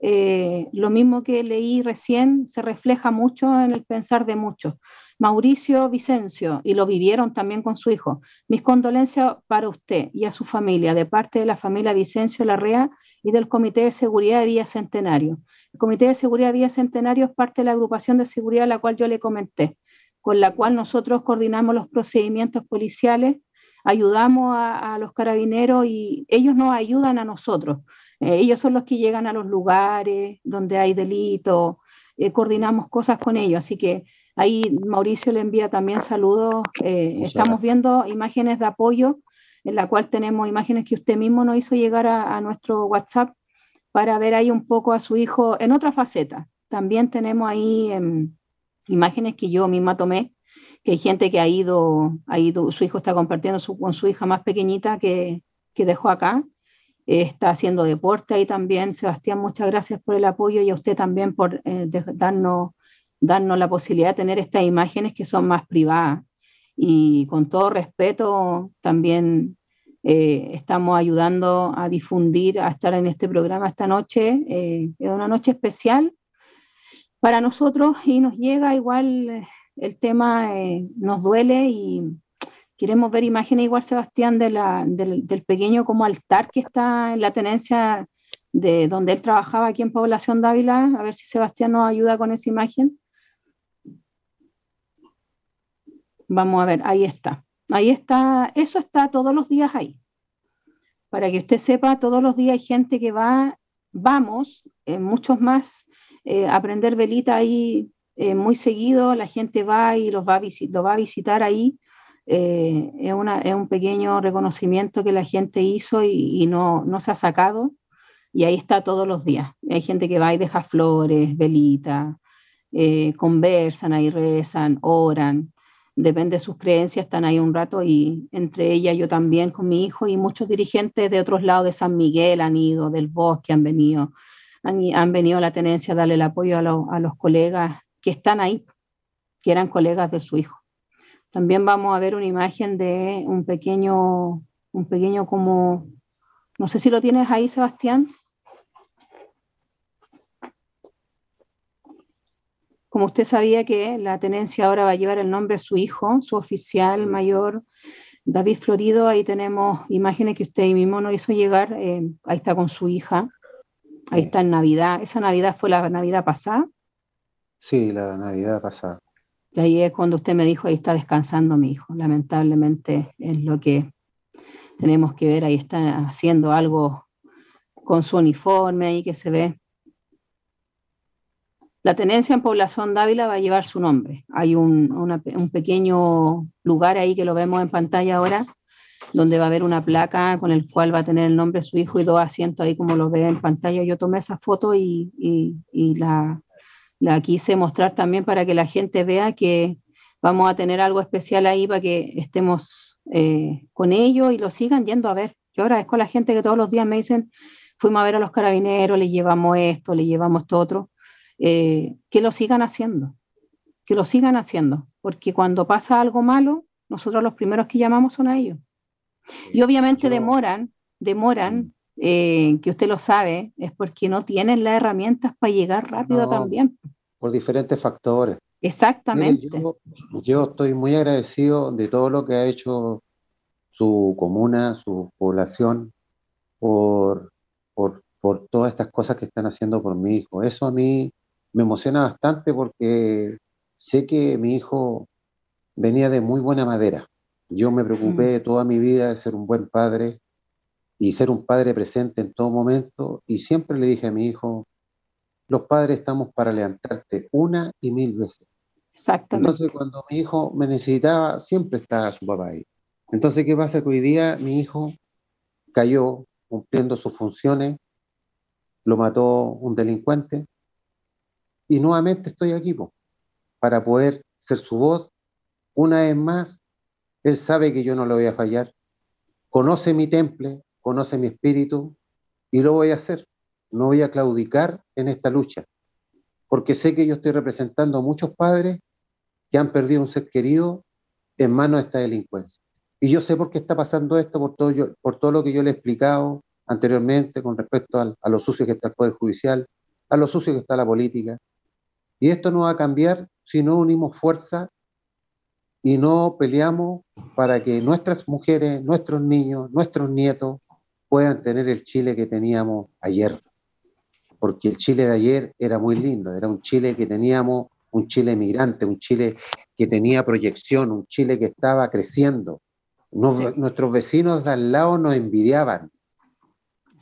Eh, lo mismo que leí recién se refleja mucho en el pensar de muchos. Mauricio Vicencio, y lo vivieron también con su hijo. Mis condolencias para usted y a su familia, de parte de la familia Vicencio Larrea y del Comité de Seguridad de Vía Centenario. El Comité de Seguridad de Vía Centenario es parte de la agrupación de seguridad a la cual yo le comenté, con la cual nosotros coordinamos los procedimientos policiales, ayudamos a, los carabineros y ellos nos ayudan a nosotros. Eh, ellos son los que llegan a los lugares donde hay delito, eh, coordinamos cosas con ellos, así que Ahí Mauricio le envía también saludos. Eh, estamos viendo imágenes de apoyo, en la cual tenemos imágenes que usted mismo nos hizo llegar a, nuestro WhatsApp para ver ahí un poco a su hijo en otra faceta. También tenemos ahí em, imágenes que yo misma tomé, que hay gente que ha ido, ha ido su hijo está compartiendo con su hija más pequeñita que, dejó acá. está haciendo deporte ahí también. Sebastián, muchas gracias por el apoyo y a usted también por eh, darnos darnos la posibilidad de tener estas imágenes que son más privadas. Y con todo respeto, también eh, estamos ayudando a difundir, a estar en este programa esta noche. Eh, es una noche especial para nosotros y nos llega igual eh, el tema, nos duele y queremos ver imágenes igual, Sebastián, de la, del, del, pequeño como altar que está en la tenencia de donde él trabajaba aquí en Población Dávila. A ver si Sebastián nos ayuda con esa imagen. Vamos a ver, ahí está. Ahí está, eso está todos los días ahí. Para que usted sepa, todos los días hay gente que va, vamos, eh, muchos más, eh, a aprender velita ahí eh, muy seguido, la gente va y los va a lo va a visitar ahí. es, una, es, un pequeño reconocimiento que la gente hizo y, no, no, se ha sacado. Y ahí está todos los días. Hay gente que va y deja flores, velita, conversan ahí, rezan, oran depende de sus creencias, están ahí un rato y entre ellas yo también con mi hijo y muchos dirigentes de otros lados de San Miguel han ido, del bosque han venido, han, venido a la tenencia a darle el apoyo a, los colegas que están ahí, que eran colegas de su hijo. También vamos a ver una imagen de un pequeño, un pequeño como, no sé si lo tienes ahí, Sebastián. Como usted sabía que la tenencia ahora va a llevar el nombre de su hijo, su oficial mayor, David Florido, ahí tenemos imágenes que usted mismo nos hizo llegar, eh, ahí está con su hija, ahí está en Navidad, esa Navidad fue la Navidad pasada. Sí, la Navidad pasada. Y ahí es cuando usted me dijo, ahí está descansando mi hijo. Lamentablemente es lo que tenemos que ver, ahí está haciendo algo con su uniforme ahí que se ve. La tenencia en Población Dávila va a llevar su nombre. Hay un, pequeño lugar ahí que lo vemos en pantalla ahora, donde va a haber una placa con el cual va a tener el nombre de su hijo y dos asientos ahí como lo ve en pantalla. Yo tomé esa foto y, la, quise mostrar también para que la gente vea que vamos a tener algo especial ahí para que estemos eh, con ellos y lo sigan yendo a ver. Yo agradezco a la gente que todos los días me dicen, fuimos a ver a los carabineros, le llevamos esto, le llevamos esto otro, eh, que lo sigan haciendo, que lo sigan haciendo, porque cuando pasa algo malo, nosotros los primeros que llamamos son a ellos. Y obviamente demoran, demoran, mm. eh, que usted lo sabe, es porque no tienen las herramientas para llegar rápido también. Por diferentes factores. Exactamente. yo, estoy muy agradecido de todo lo que ha hecho su comuna, su población, por, por, por todas estas cosas que están haciendo por mi hijo. Eso a mí me emociona bastante porque sé que mi hijo venía de muy buena madera. Yo me preocupé mm. toda mi vida de ser un buen padre y ser un padre presente en todo momento y siempre le dije a mi hijo, los padres estamos para levantarte una y mil veces. Exactamente. Entonces cuando mi hijo me necesitaba, siempre estaba su papá ahí. Entonces, ¿qué pasa? Que hoy día mi hijo cayó cumpliendo sus funciones, lo mató un delincuente y nuevamente estoy aquí para poder ser su voz. Una vez más, Él sabe que yo no lo voy a fallar. Conoce mi temple, conoce mi espíritu y lo voy a hacer. No voy a claudicar en esta lucha, porque sé que yo estoy representando a muchos padres que han perdido un ser querido en manos de esta delincuencia. Y yo sé por qué está pasando esto, por todo, lo que yo le he explicado anteriormente con respecto a lo sucio que está el Poder Judicial, a lo sucio que está la política, y esto no va a cambiar si no unimos fuerza y no peleamos para que nuestras mujeres, nuestros niños, nuestros nietos puedan tener el Chile que teníamos ayer. Porque el Chile de ayer era muy lindo, era un Chile que teníamos, un Chile emigrante, un Chile que tenía proyección, un Chile que estaba creciendo. nuestros vecinos de al lado nos envidiaban.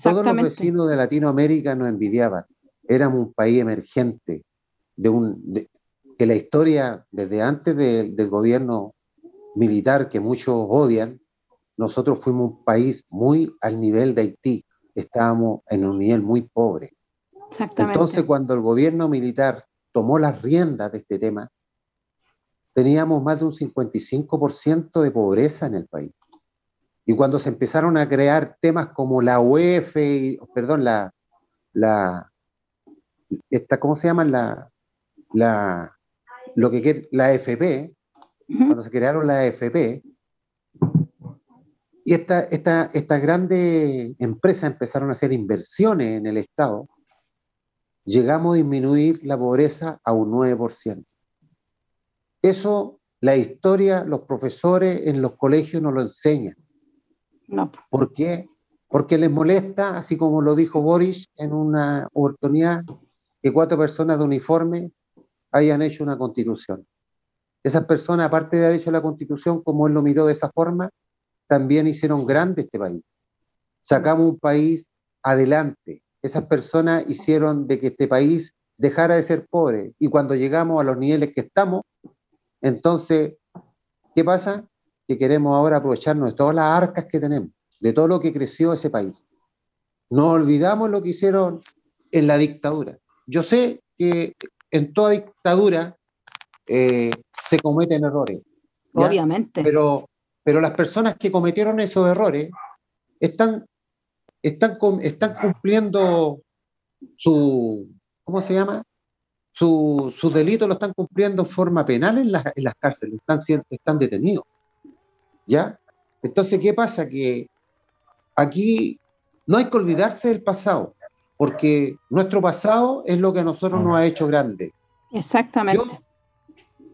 Todos los vecinos de Latinoamérica nos envidiaban. Éramos un país emergente, de un, que la historia, desde antes del gobierno militar que muchos odian, nosotros fuimos un país muy al nivel de Haití, estábamos en un nivel muy pobre. Entonces, cuando el gobierno militar tomó las riendas de este tema, teníamos más de un 55% de pobreza en el país. Y cuando se empezaron a crear temas como la UEF, perdón, la, la, esta, ¿cómo se llama? La, la, lo que la AFP, cuando se crearon la AFP, y estas esta, esta grandes empresas empezaron a hacer inversiones en el Estado, llegamos a disminuir la pobreza a un 9%. Eso la historia, los profesores en los colegios nos lo enseñan. No. ¿Por qué? Porque les molesta, así como lo dijo Boris en una oportunidad, que cuatro personas de uniforme hayan hecho una constitución. Esas personas, aparte de haber hecho la constitución como él lo miró de esa forma, también hicieron grande este país. Sacamos un país adelante. Esas personas hicieron de que este país dejara de ser pobre. Y cuando llegamos a los niveles que estamos, entonces, ¿qué pasa? Que queremos ahora aprovecharnos de todas las arcas que tenemos, de todo lo que creció ese país. No olvidamos lo que hicieron en la dictadura. Yo sé que en toda dictadura eh, se cometen errores. Obviamente. Pero, pero las personas que cometieron esos errores están, están, están cumpliendo su, ¿cómo se llama? Su, sus delitos lo están cumpliendo en forma penal en, en las cárceles, están, están detenidos. ¿Ya? Entonces, ¿qué pasa? Que aquí no hay que olvidarse del pasado porque nuestro pasado es lo que a nosotros nos ha hecho grande. Exactamente.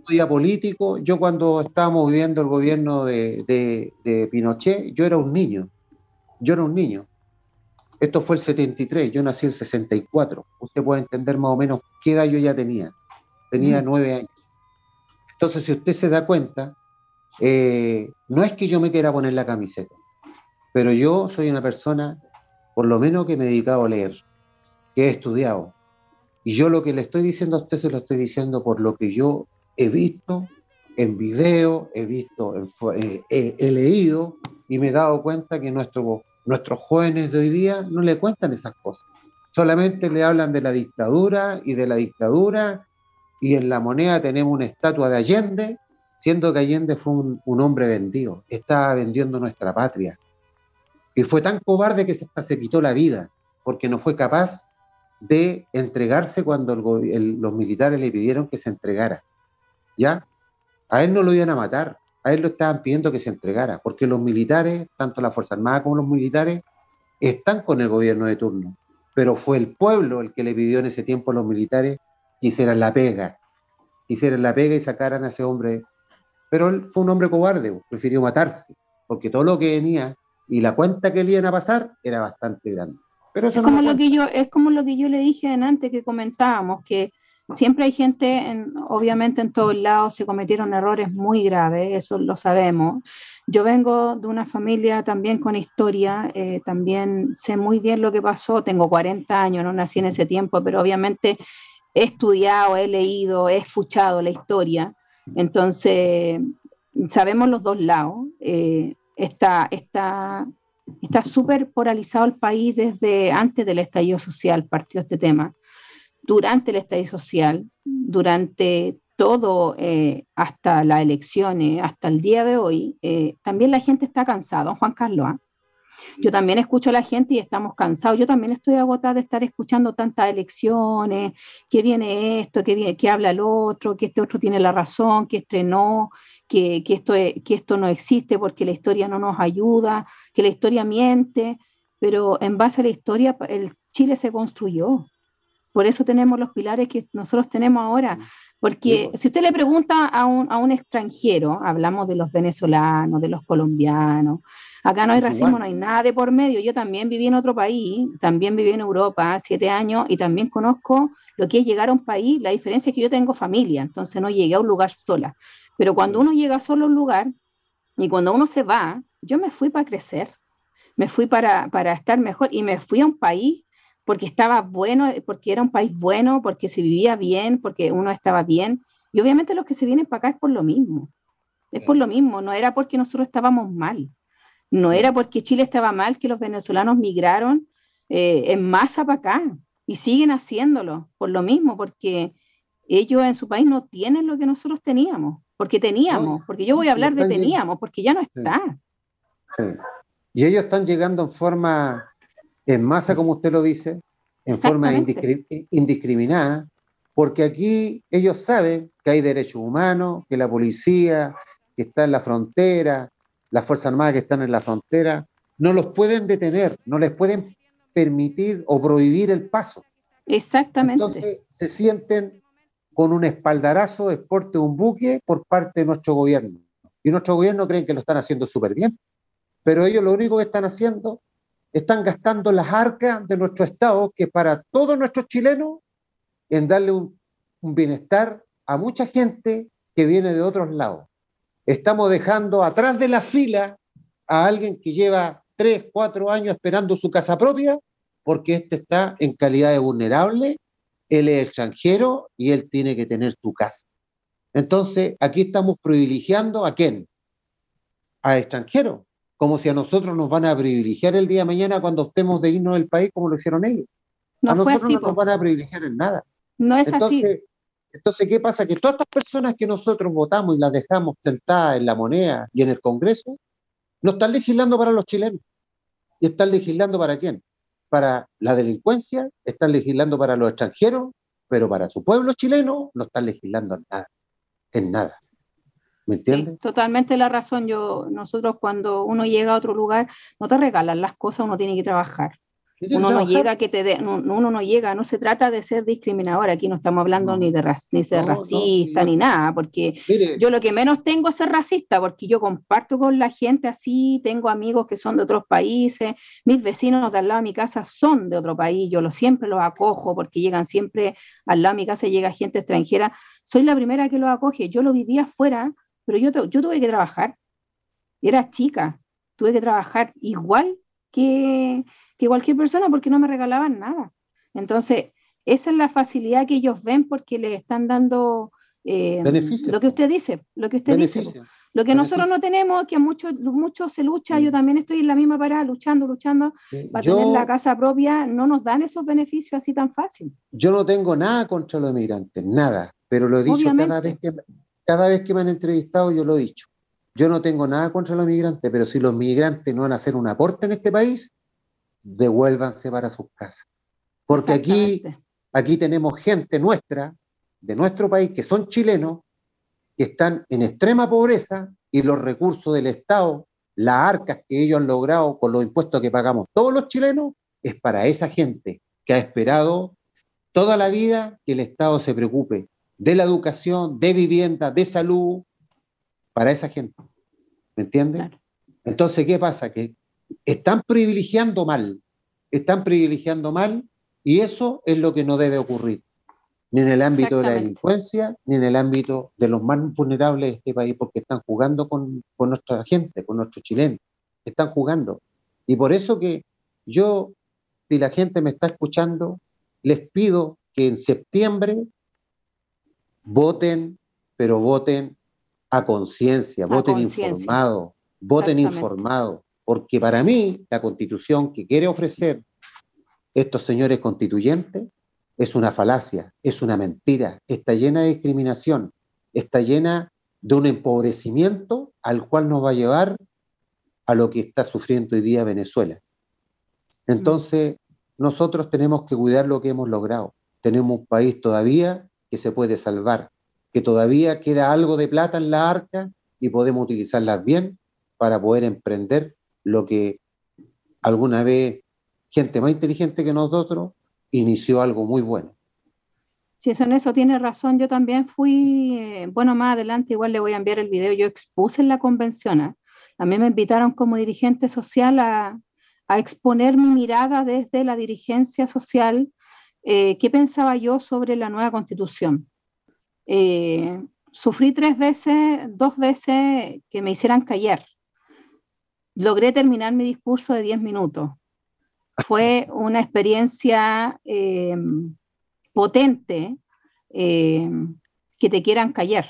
soy apolítico. Yo cuando estábamos viviendo el gobierno de, de, Pinochet, yo era un niño. Yo era un niño. Esto fue el 73, yo nací el 64. Usted puede entender más o menos qué edad yo ya tenía. Tenía nueve años. Entonces, si usted se da cuenta, eh, no es que yo me quiera poner la camiseta, pero yo soy una persona, por lo menos que me he dedicado a leer, he estudiado. Y yo lo que le estoy diciendo a usted se lo estoy diciendo por lo que yo he visto en video, he visto, eh, he, leído y me he dado cuenta que nuestros jóvenes de hoy día no le cuentan esas cosas. Solamente le hablan de la dictadura y de la dictadura y en la moneda tenemos una estatua de Allende, siendo que Allende fue un, un hombre vendido, estaba vendiendo nuestra patria. Y fue tan cobarde que hasta se quitó la vida, porque no fue capaz de entregarse cuando los militares le pidieron que se entregara. ¿Ya? A él no lo iban a matar, a él lo estaban pidiendo que se entregara, porque los militares, tanto la Fuerza Armada como los militares, están con el gobierno de turno. Pero fue el pueblo el que le pidió en ese tiempo a los militares que hicieran la pega, hicieran la pega y sacaran a ese hombre. Pero él fue un hombre cobarde, prefirió matarse, porque todo lo que venía y la cuenta que le iban a pasar era bastante grande. Pero es, como lo que yo, es como lo que yo le dije antes que comentábamos, que siempre hay gente, obviamente en todos lados se cometieron errores muy graves, eso lo sabemos. Yo vengo de una familia también con historia, eh, también sé muy bien lo que pasó, tengo 40 años, no nací en ese tiempo, pero obviamente he estudiado, he leído, he escuchado la historia, entonces sabemos los dos lados. Eh, está, está Está súper polarizado el país desde antes del estallido social, partió este tema. Durante el estallido social, durante todo, eh, hasta las elecciones, hasta el día de hoy, eh, también la gente está cansada, Juan Carlos. ¿ah? Yo también escucho a la gente y estamos cansados. Yo también estoy agotada de estar escuchando tantas elecciones, que viene esto, que, viene, que habla el otro, que este otro tiene la razón, que estrenó, que, esto, que esto no existe porque la historia no nos ayuda, que la historia miente, pero en base a la historia el Chile se construyó. Por eso tenemos los pilares que nosotros tenemos ahora. Porque si usted le pregunta a un, a un extranjero, hablamos de los venezolanos, de los colombianos, acá no hay racismo, no hay nada de por medio. Yo también viví en otro país, también viví en Europa siete años y también conozco lo que es llegar a un país. La diferencia es que yo tengo familia, entonces no llegué a un lugar sola. Pero cuando uno llega solo a un lugar y cuando uno se va, yo me fui para crecer, me fui para, para estar mejor y me fui a un país porque estaba bueno, porque era un país bueno, porque se vivía bien, porque uno estaba bien. Y obviamente los que se vienen para acá es por lo mismo. Es por lo mismo, no era porque nosotros estábamos mal. No era porque Chile estaba mal que los venezolanos migraron eh, en masa para acá y siguen haciéndolo por lo mismo, porque ellos en su país no tienen lo que nosotros teníamos porque teníamos, porque yo voy a hablar de teníamos, porque ya no está. Sí. Y ellos están llegando en forma, en masa, como usted lo dice, en forma indiscriminada, porque aquí ellos saben que hay derechos humanos, que la policía que está en la frontera, las Fuerzas Armadas que están en la frontera, no los pueden detener, no les pueden permitir o prohibir el paso. Exactamente. Entonces se sienten con un espaldarazo de exporte un buque por parte de nuestro gobierno. Y nuestro gobierno creen que lo están haciendo súper bien. Pero ellos lo único que están haciendo, están gastando las arcas de nuestro Estado, que para todos nuestros chilenos, en darle un, bienestar a mucha gente que viene de otros lados. Estamos dejando atrás de la fila a alguien que lleva tres, cuatro años esperando su casa propia, porque este está en calidad de vulnerable él es extranjero y él tiene que tener su casa. Entonces, aquí estamos privilegiando a quién? A extranjeros, como si a nosotros nos van a privilegiar el día de mañana cuando estemos de irnos del país como lo hicieron ellos. a nosotros no nos van a privilegiar en nada. No es así. Entonces, ¿qué pasa? Que todas estas personas que nosotros votamos y las dejamos sentadas en la moneda y en el Congreso, no están legislando para los chilenos. ¿Y están legislando para quién? para la delincuencia, están legislando para los extranjeros, pero para su pueblo chileno no están legislando en nada, en nada. ¿Me entiendes? totalmente la razón. Yo, nosotros cuando uno llega a otro lugar, no te regalan las cosas, uno tiene que trabajar. Uno no llega que te uno no llega, no se trata de ser discriminador, aquí no estamos hablando ni de ni ser racista ni nada, porque yo lo que menos tengo es ser racista, porque yo comparto con la gente así, tengo amigos que son de otros países, mis vecinos de al lado de mi casa son de otro país, yo lo, siempre los acojo porque llegan siempre al lado de mi casa llega gente extranjera, soy la primera que los acoge, yo lo vivía afuera, pero yo, yo tuve que trabajar, era chica, tuve que trabajar igual que, cualquier persona porque no me regalaban nada. Entonces, esa es la facilidad que ellos ven porque les están dando eh, lo que usted dice, lo que usted dice. Lo que nosotros no tenemos, que a muchos, muchos se lucha, yo también estoy en la misma parada, luchando, luchando, para tener la casa propia, no nos dan esos beneficios así tan fácil. Yo no tengo nada contra los migrantes, nada, pero lo he dicho cada vez, que, cada vez que me han entrevistado, yo lo he dicho. Yo no tengo nada contra los migrantes, pero si los migrantes no van a hacer un aporte en este país, devuélvanse para sus casas. Porque aquí, aquí tenemos gente nuestra, de nuestro país, que son chilenos, que están en extrema pobreza y los recursos del Estado, las arcas que ellos han logrado con los impuestos que pagamos todos los chilenos, es para esa gente que ha esperado toda la vida que el Estado se preocupe de la educación, de vivienda, de salud, para esa gente. ¿Me entiendes? Entonces, ¿qué pasa? Que están privilegiando mal, están privilegiando mal y eso es lo que no debe ocurrir, ni en el ámbito de la delincuencia, ni en el ámbito de los más vulnerables de este país, porque están jugando con, con nuestra gente, con nuestros chilenos, están jugando. Y por eso que yo, si la gente me está escuchando, les pido que en septiembre voten, pero voten a conciencia, voten informado, voten informado, porque para mí la constitución que quiere ofrecer estos señores constituyentes es una falacia, es una mentira, está llena de discriminación, está llena de un empobrecimiento al cual nos va a llevar a lo que está sufriendo hoy día Venezuela. Entonces, nosotros tenemos que cuidar lo que hemos logrado. Tenemos un país todavía que se puede salvar que todavía queda algo de plata en la arca y podemos utilizarlas bien para poder emprender lo que alguna vez gente más inteligente que nosotros inició algo muy bueno. Sí, eso en eso tiene razón. Yo también fui, eh, bueno, más adelante igual le voy a enviar el video. Yo expuse en la convención. ¿eh? A mí me invitaron como dirigente social a, exponer mi mirada desde la dirigencia social, eh, qué pensaba yo sobre la nueva constitución. Eh, sufrí tres veces, dos veces que me hicieran callar. Logré terminar mi discurso de diez minutos. Fue una experiencia eh, potente que te quieran callar,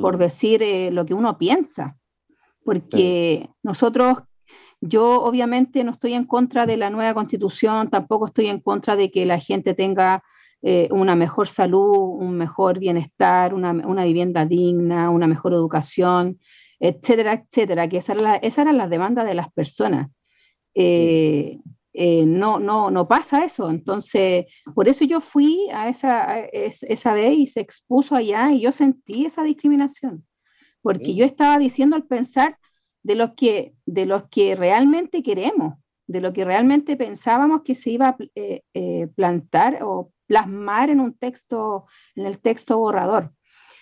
por mm. decir lo que uno piensa. Porque nosotros yo obviamente no estoy en contra de la nueva constitución, tampoco estoy en contra de que la gente tenga eh, una mejor salud, un mejor bienestar, una, vivienda digna, una mejor educación, etcétera, etcétera, que esas eran, esa las demandas de las personas. Eh, eh, no, no, no pasa eso. Entonces, por eso yo fui a esa, esa vez y se expuso allá y yo sentí esa discriminación, porque yo estaba diciendo al pensar de los que, de los que realmente queremos, de lo que realmente pensábamos que se iba a plantar o plasmar en un texto, en el texto borrador.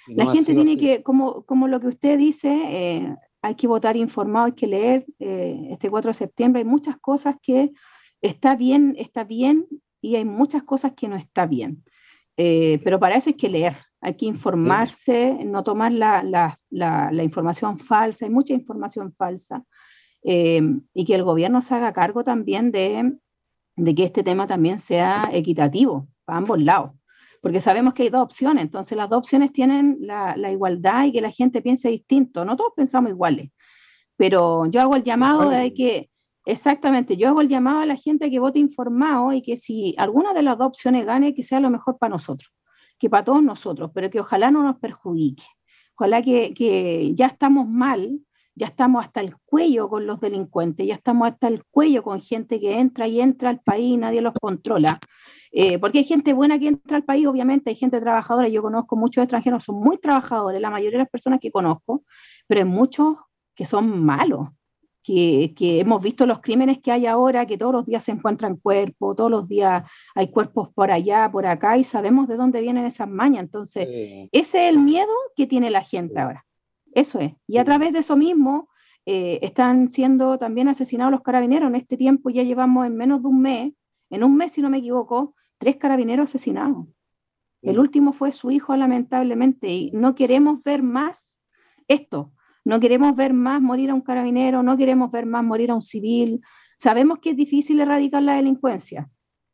la gente tiene que, como, como lo que usted dice, eh, hay que votar informado, hay que leer eh, este 4 de septiembre, hay muchas cosas que está bien, está bien y hay muchas cosas que no está bien. Eh, pero para eso hay que leer, hay que informarse, no tomar la, la, la, información falsa, hay mucha información falsa, y que el gobierno se haga cargo también de, de que este tema también sea equitativo para ambos lados, porque sabemos que hay dos opciones, entonces las dos opciones tienen la, igualdad y que la gente piense distinto, no todos pensamos iguales, pero yo hago el llamado de que, exactamente, yo hago el llamado a la gente que vote informado y que si alguna de las dos opciones gane, que sea lo mejor para nosotros, que para todos nosotros, pero que ojalá no nos perjudique, ojalá que, ya estamos mal, ya estamos hasta el cuello con los delincuentes, ya estamos hasta el cuello con gente que entra y entra al país y nadie los controla. Eh, porque hay gente buena que entra al país, obviamente, hay gente trabajadora, yo conozco muchos extranjeros, son muy trabajadores, la mayoría de las personas que conozco, pero hay muchos que son malos, que, hemos visto los crímenes que hay ahora, que todos los días se encuentran cuerpos, todos los días hay cuerpos por allá, por acá, y sabemos de dónde vienen esas mañas. Entonces, ese es el miedo que tiene la gente ahora. Eso es. Y a través de eso mismo eh, están siendo también asesinados los carabineros. En este tiempo ya llevamos en menos de un mes, en un mes si no me equivoco, tres carabineros asesinados. El último fue su hijo, lamentablemente, y no queremos ver más esto. No queremos ver más morir a un carabinero, no queremos ver más morir a un civil. Sabemos que es difícil erradicar la delincuencia,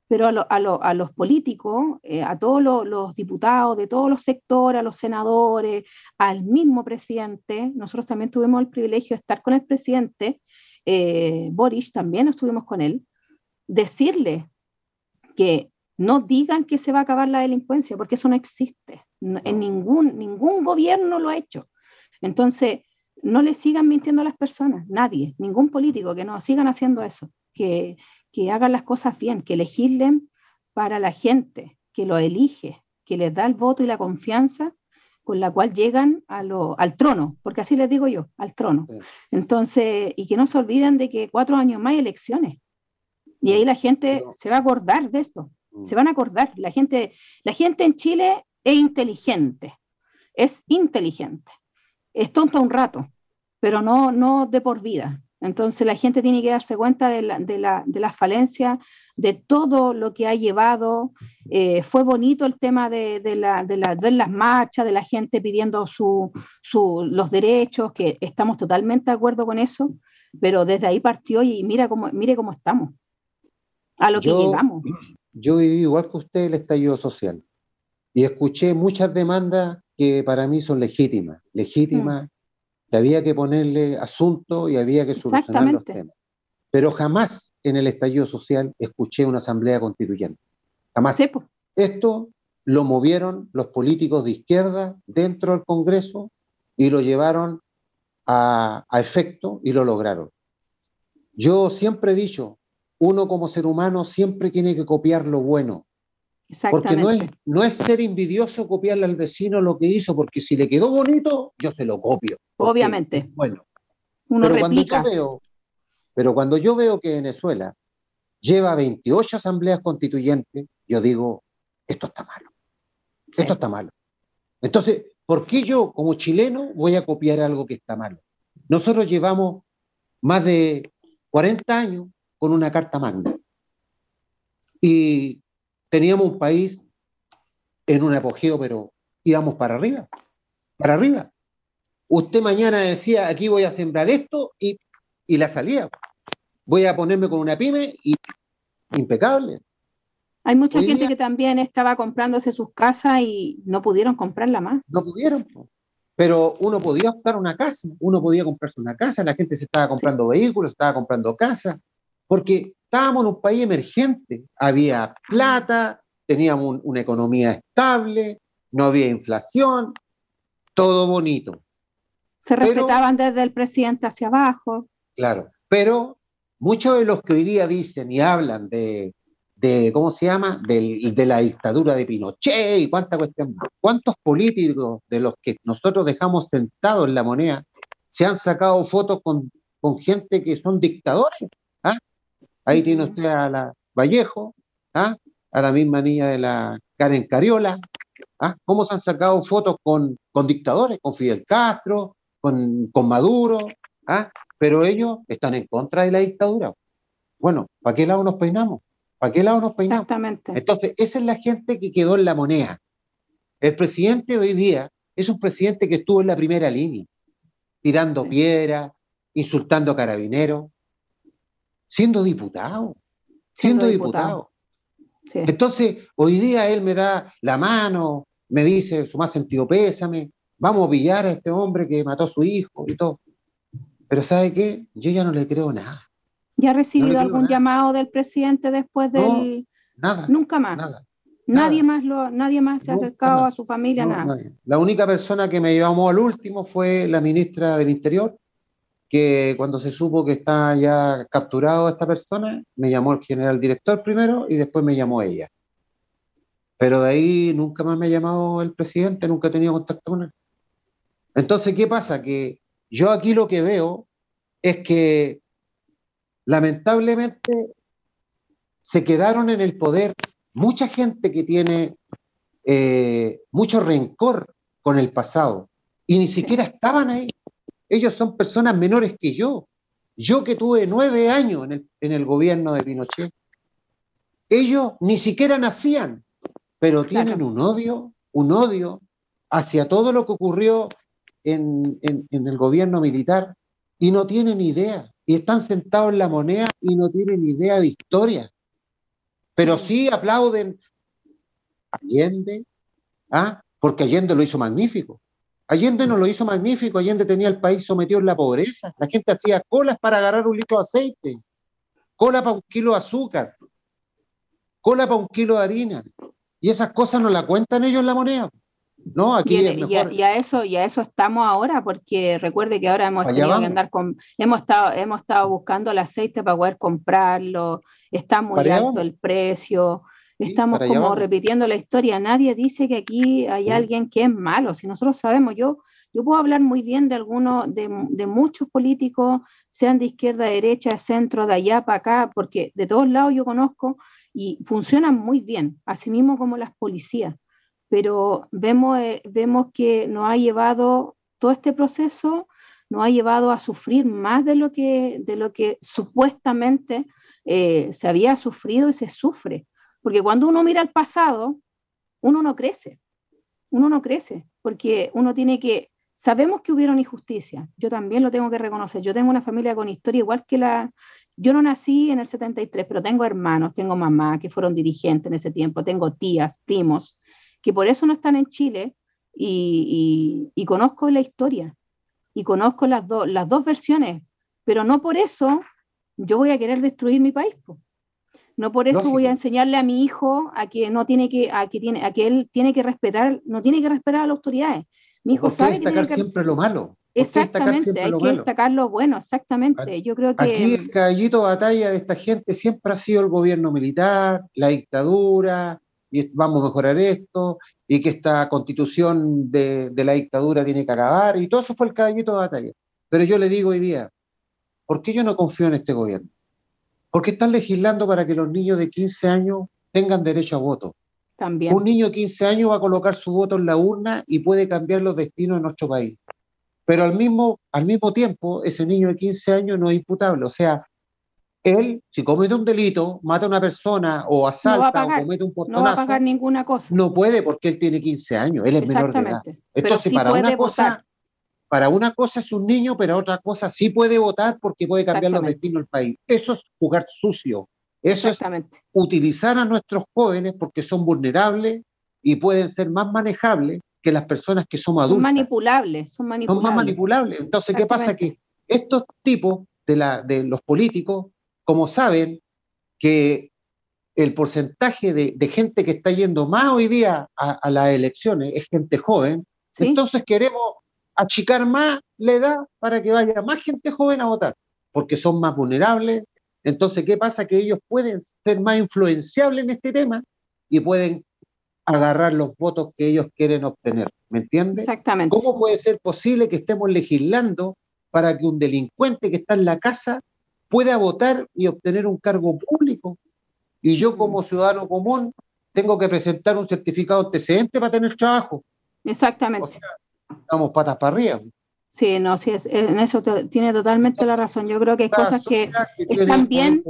pero a, los políticos, eh, a todos los, diputados de todos los sectores, a los senadores, al mismo presidente, nosotros también tuvimos el privilegio de estar con el presidente, eh, Boris también estuvimos con él, decirle que no digan que se va a acabar la delincuencia, porque eso no existe. En ningún, ningún gobierno lo ha hecho. Entonces, no le sigan mintiendo a las personas, nadie, ningún político, que no sigan haciendo eso, que, que hagan las cosas bien, que legislen para la gente, que lo elige, que les da el voto y la confianza con la cual llegan a lo, al trono, porque así les digo yo, al trono. Entonces, y que no se olviden de que cuatro años más hay elecciones. Y ahí la gente se va a acordar de esto. Mm. se van a acordar. La gente, la gente en Chile es inteligente, es inteligente, es tonta un rato, pero no, no de por vida. Entonces la gente tiene que darse cuenta de la, de la, de la falencia, de todo lo que ha llevado. Eh, fue bonito el tema de, de, la, de, las marchas, de la gente pidiendo su, su, los derechos, que estamos totalmente de acuerdo con eso, pero desde ahí partió y mira cómo, mire cómo estamos, a lo que llegamos yo viví igual que usted el estallido social y escuché muchas demandas que para mí son legítimas, legítimas, mm. que había que ponerle asunto y había que solucionar los temas. Pero jamás en el estallido social escuché una asamblea constituyente. Jamás. Esto lo movieron los políticos de izquierda dentro del Congreso y lo llevaron a, a efecto y lo lograron. Yo siempre he dicho, uno como ser humano siempre tiene que copiar lo bueno. Porque no es, no es ser envidioso copiarle al vecino lo que hizo, porque si le quedó bonito, yo se lo copio. Obviamente. Bueno, uno pero Cuando yo veo, pero cuando yo veo que Venezuela lleva 28 asambleas constituyentes, yo digo, esto está malo. Esto está malo. Entonces, ¿por qué yo como chileno voy a copiar algo que está malo? Nosotros llevamos más de 40 años con una carta magna. Y teníamos un país en un apogeo, pero íbamos para arriba, para arriba. Usted mañana decía, aquí voy a sembrar esto y, la salía. Voy a ponerme con una pyme y impecable. Hay mucha gente que también estaba comprándose sus casas y no pudieron comprarla más. No pudieron. Pero uno podía optar una casa, uno podía comprarse una casa, la gente se estaba comprando vehículos, estaba comprando casas, porque estábamos en un país emergente, había plata, teníamos una economía estable, no había inflación, todo bonito. Se respetaban desde el presidente hacia abajo. Claro, pero muchos de los que hoy día dicen y hablan de, ¿cómo se llama?, de la dictadura de Pinochet y cuánta cuestión, cuántos políticos de los que nosotros dejamos sentados en la moneda se han sacado fotos con, con gente que son dictadores. ¿ah? Ahí tiene usted a la Vallejo, ¿ah? a la misma niña de la Karen Cariola. ¿ah? ¿Cómo se han sacado fotos con, dictadores, con Fidel Castro, con, Maduro? ¿ah? Pero ellos están en contra de la dictadura. Bueno, ¿para qué lado nos peinamos? ¿Para qué lado nos peinamos? Exactamente. Entonces, esa es la gente que quedó en la moneda. El presidente hoy día es un presidente que estuvo en la primera línea, tirando piedras, insultando a carabineros, siendo diputado, siendo, diputado. Entonces, hoy día él me da la mano, me dice su más sentido pésame, vamos a pillar a este hombre que mató a su hijo y todo. Pero ¿sabe qué? Yo ya no le creo nada. ¿Ya ha recibido algún llamado del presidente después del... nada. Nunca más. Nada. Nadie más, lo, nadie más se ha acercado a su familia, nada. La única persona que me llamó al último fue la ministra del Interior, que cuando se supo que estaba ya capturado esta persona, me llamó el general director primero y después me llamó ella. Pero de ahí nunca más me ha llamado el presidente, nunca he tenido contacto con él. Entonces, ¿qué pasa? Que yo aquí lo que veo es que lamentablemente se quedaron en el poder mucha gente que tiene eh, mucho rencor con el pasado y ni siquiera estaban ahí. Ellos son personas menores que yo. Yo que tuve nueve años en el, en el gobierno de Pinochet. Ellos ni siquiera nacían, pero tienen un odio, un odio hacia todo lo que ocurrió en, en, el gobierno militar y no tienen idea. Y están sentados en la moneda y no tienen idea de historia. Pero sí aplauden Allende, ¿ah? porque Allende lo hizo magnífico. Allende no lo hizo magnífico, Allende tenía el país sometido en la pobreza. La gente hacía colas para agarrar un litro de aceite, cola para un kilo de azúcar, cola para un kilo de harina. Y esas cosas no la cuentan ellos en la moneda. No, aquí y, a, eso y a eso estamos ahora, porque recuerde que ahora hemos tenido que andar con, hemos estado, hemos estado buscando el aceite para poder comprarlo, está muy alto el precio, estamos como repitiendo la historia. Nadie dice que aquí hay alguien que es malo. Si nosotros sabemos, yo, yo puedo hablar muy bien de algunos, de, de muchos políticos, sean de izquierda, derecha, centro, de allá para acá, porque de todos lados yo conozco y funcionan muy bien, así mismo como las policías. Pero vemos, eh, vemos que nos ha llevado todo este proceso, nos ha llevado a sufrir más de lo que, de lo que supuestamente eh, se había sufrido y se sufre. Porque cuando uno mira al pasado, uno no crece, uno no crece, porque uno tiene que, sabemos que hubieron injusticias, yo también lo tengo que reconocer, yo tengo una familia con historia igual que la, yo no nací en el 73, pero tengo hermanos, tengo mamá que fueron dirigentes en ese tiempo, tengo tías, primos, que por eso no están en Chile y, conozco la historia y conozco las, las dos versiones, pero no por eso yo voy a querer destruir mi país. No por eso voy a enseñarle a mi hijo a que no tiene que, a que tiene, a que él tiene que respetar, no tiene que respetar a las autoridades. Mi hijo sabe que tiene que siempre lo malo. Exactamente, hay que destacar lo bueno, exactamente. Yo creo que. Aquí el caballito batalla de esta gente siempre ha sido el gobierno militar, la dictadura, y vamos a mejorar esto, y que esta constitución de, la dictadura tiene que acabar, y todo eso fue el caballito de batalla. Pero yo le digo hoy día, ¿por qué yo no confío en este gobierno? Porque están legislando para que los niños de 15 años tengan derecho a voto. También. Un niño de 15 años va a colocar su voto en la urna y puede cambiar los destinos de nuestro país. Pero al mismo, al mismo tiempo, ese niño de 15 años no es imputable. O sea, él, si comete un delito, mata a una persona o asalta o comete un portonazo, no va a pagar ninguna cosa. No puede porque él tiene 15 años, él es menor de edad. Entonces, para una cosa, para una cosa es un niño, pero otra cosa sí puede votar porque puede cambiar los destinos del país. Eso es jugar sucio. Eso es utilizar a nuestros jóvenes porque son vulnerables y pueden ser más manejables que las personas que somos adultos. Son manipulables, son manipulables. Son más manipulables. Entonces, ¿qué pasa? Que estos tipos de, la, de los políticos, como saben que el porcentaje de, gente que está yendo más hoy día a, las elecciones es gente joven, entonces queremos achicar más la edad para que vaya más gente joven a votar, porque son más vulnerables. Entonces, ¿qué pasa? Que ellos pueden ser más influenciables en este tema y pueden agarrar los votos que ellos quieren obtener. ¿Me entiendes? Exactamente. ¿Cómo puede ser posible que estemos legislando para que un delincuente que está en la casa pueda votar y obtener un cargo público? Y yo como mm. ciudadano común tengo que presentar un certificado antecedente para tener trabajo. Exactamente. O sea, estamos patas para arriba. Sí, no, sí, es, en eso tiene totalmente la razón. Yo creo que hay cosas que, están bien,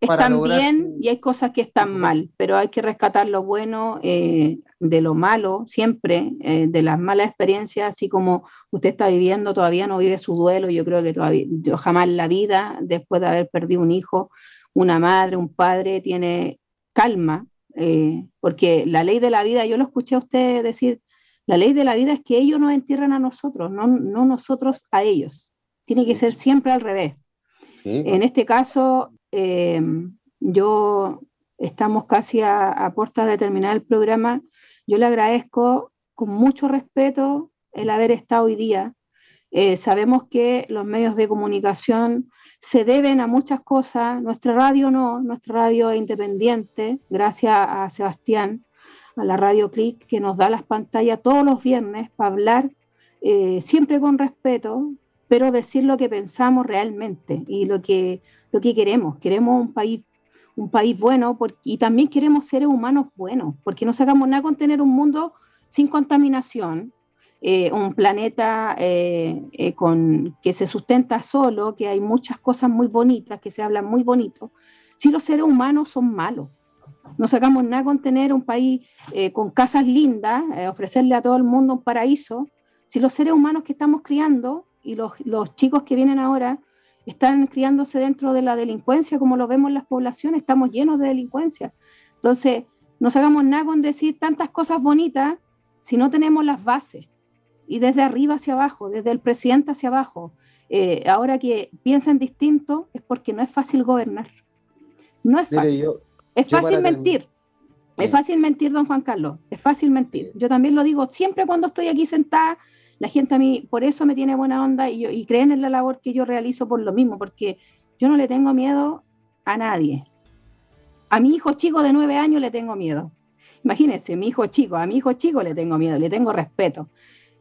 están bien y hay cosas que están mal, pero hay que rescatar lo bueno eh, de lo malo siempre, eh, de las malas experiencias, así como usted está viviendo, todavía no vive su duelo, yo creo que todavía, yo jamás la vida, después de haber perdido un hijo, una madre, un padre, tiene calma, eh, porque la ley de la vida, yo lo escuché a usted decir, la ley de la vida es que ellos nos entierran a nosotros, no, nosotros a ellos. Tiene que ser siempre al revés. En este caso, eh, yo estamos casi a, a puertas de terminar el programa. Yo le agradezco con mucho respeto el haber estado hoy día. Eh, sabemos que los medios de comunicación se deben a muchas cosas. Nuestra radio no, nuestra radio es independiente, gracias a Sebastián a la Radio Click, que nos da las pantallas todos los viernes para hablar eh, siempre con respeto, pero decir lo que pensamos realmente y lo que, lo que queremos. Queremos un país, un país bueno y también queremos seres humanos buenos, porque no sacamos nada con tener un mundo sin contaminación, eh, un planeta eh, con, que se sustenta solo, que hay muchas cosas muy bonitas, que se hablan muy bonito, si los seres humanos son malos. No sacamos nada con tener un país con casas lindas, ofrecerle a todo el mundo un paraíso, si los seres humanos que estamos criando y los, los chicos que vienen ahora están criándose dentro de la delincuencia, como lo vemos en las poblaciones, estamos llenos de delincuencia. Entonces, no sacamos nada con decir tantas cosas bonitas si no tenemos las bases y desde arriba hacia abajo, desde el presidente hacia abajo, eh, ahora que piensan distinto, es porque no es fácil gobernar. No es fácil. Es fácil mentir. Es fácil mentir, don Juan Carlos. Es fácil mentir. Yo también lo digo siempre cuando estoy aquí sentada. La gente a mí, por eso me tiene buena onda y, y creen en la labor que yo realizo por lo mismo, porque yo no le tengo miedo a nadie. A mi hijo chico de nueve años le tengo miedo. Imagínense, mi hijo chico, a mi hijo chico le tengo miedo, le tengo respeto.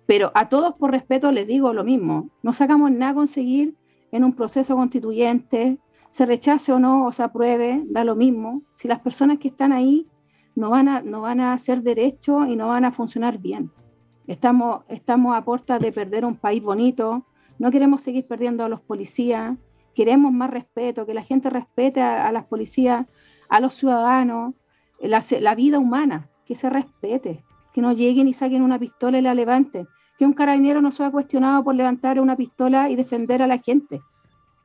Pero a todos por respeto les digo lo mismo, no sacamos nada a conseguir en un proceso constituyente, se rechace o no o se apruebe, da lo mismo, si las personas que están ahí no van a, no van a hacer derecho y no van a funcionar bien. Estamos, estamos a puerta de perder un país bonito, no queremos seguir perdiendo a los policías, queremos más respeto, que la gente respete a, las policías, a los ciudadanos, la, la, vida humana, que se respete, que no lleguen y saquen una pistola y la levanten que un carabinero no sea cuestionado por levantar una pistola y defender a la gente.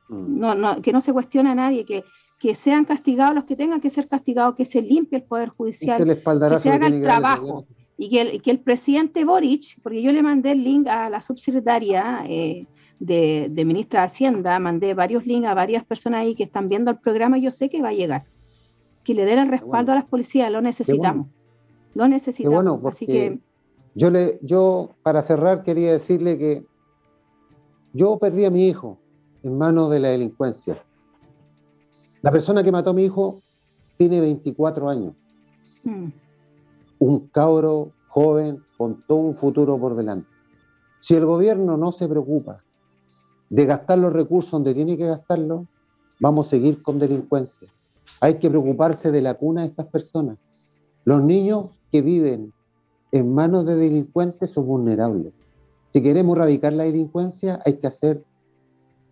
Mm. No, que no se cuestione a nadie, que, que sean castigados los que tengan que ser castigados, que se limpie el Poder Judicial, que, se haga el trabajo. Y que el, que el presidente Boric, porque yo le mandé el link a la subsecretaria eh, de, ministra de Hacienda, mandé varios links a varias personas ahí que están viendo el programa y yo sé que va a llegar. Que le den el respaldo a las policías, lo necesitamos. Lo necesitamos. Así que yo, le, yo, para cerrar, quería decirle que yo perdí a mi hijo en manos de la delincuencia. La persona que mató a mi hijo tiene 24 años. Mm. Un cabro joven con todo un futuro por delante. Si el gobierno no se preocupa de gastar los recursos donde tiene que gastarlos, vamos a seguir con delincuencia. Hay que preocuparse de la cuna de estas personas. Los niños que viven en manos de delincuentes son vulnerables. Si queremos erradicar la delincuencia, hay que hacer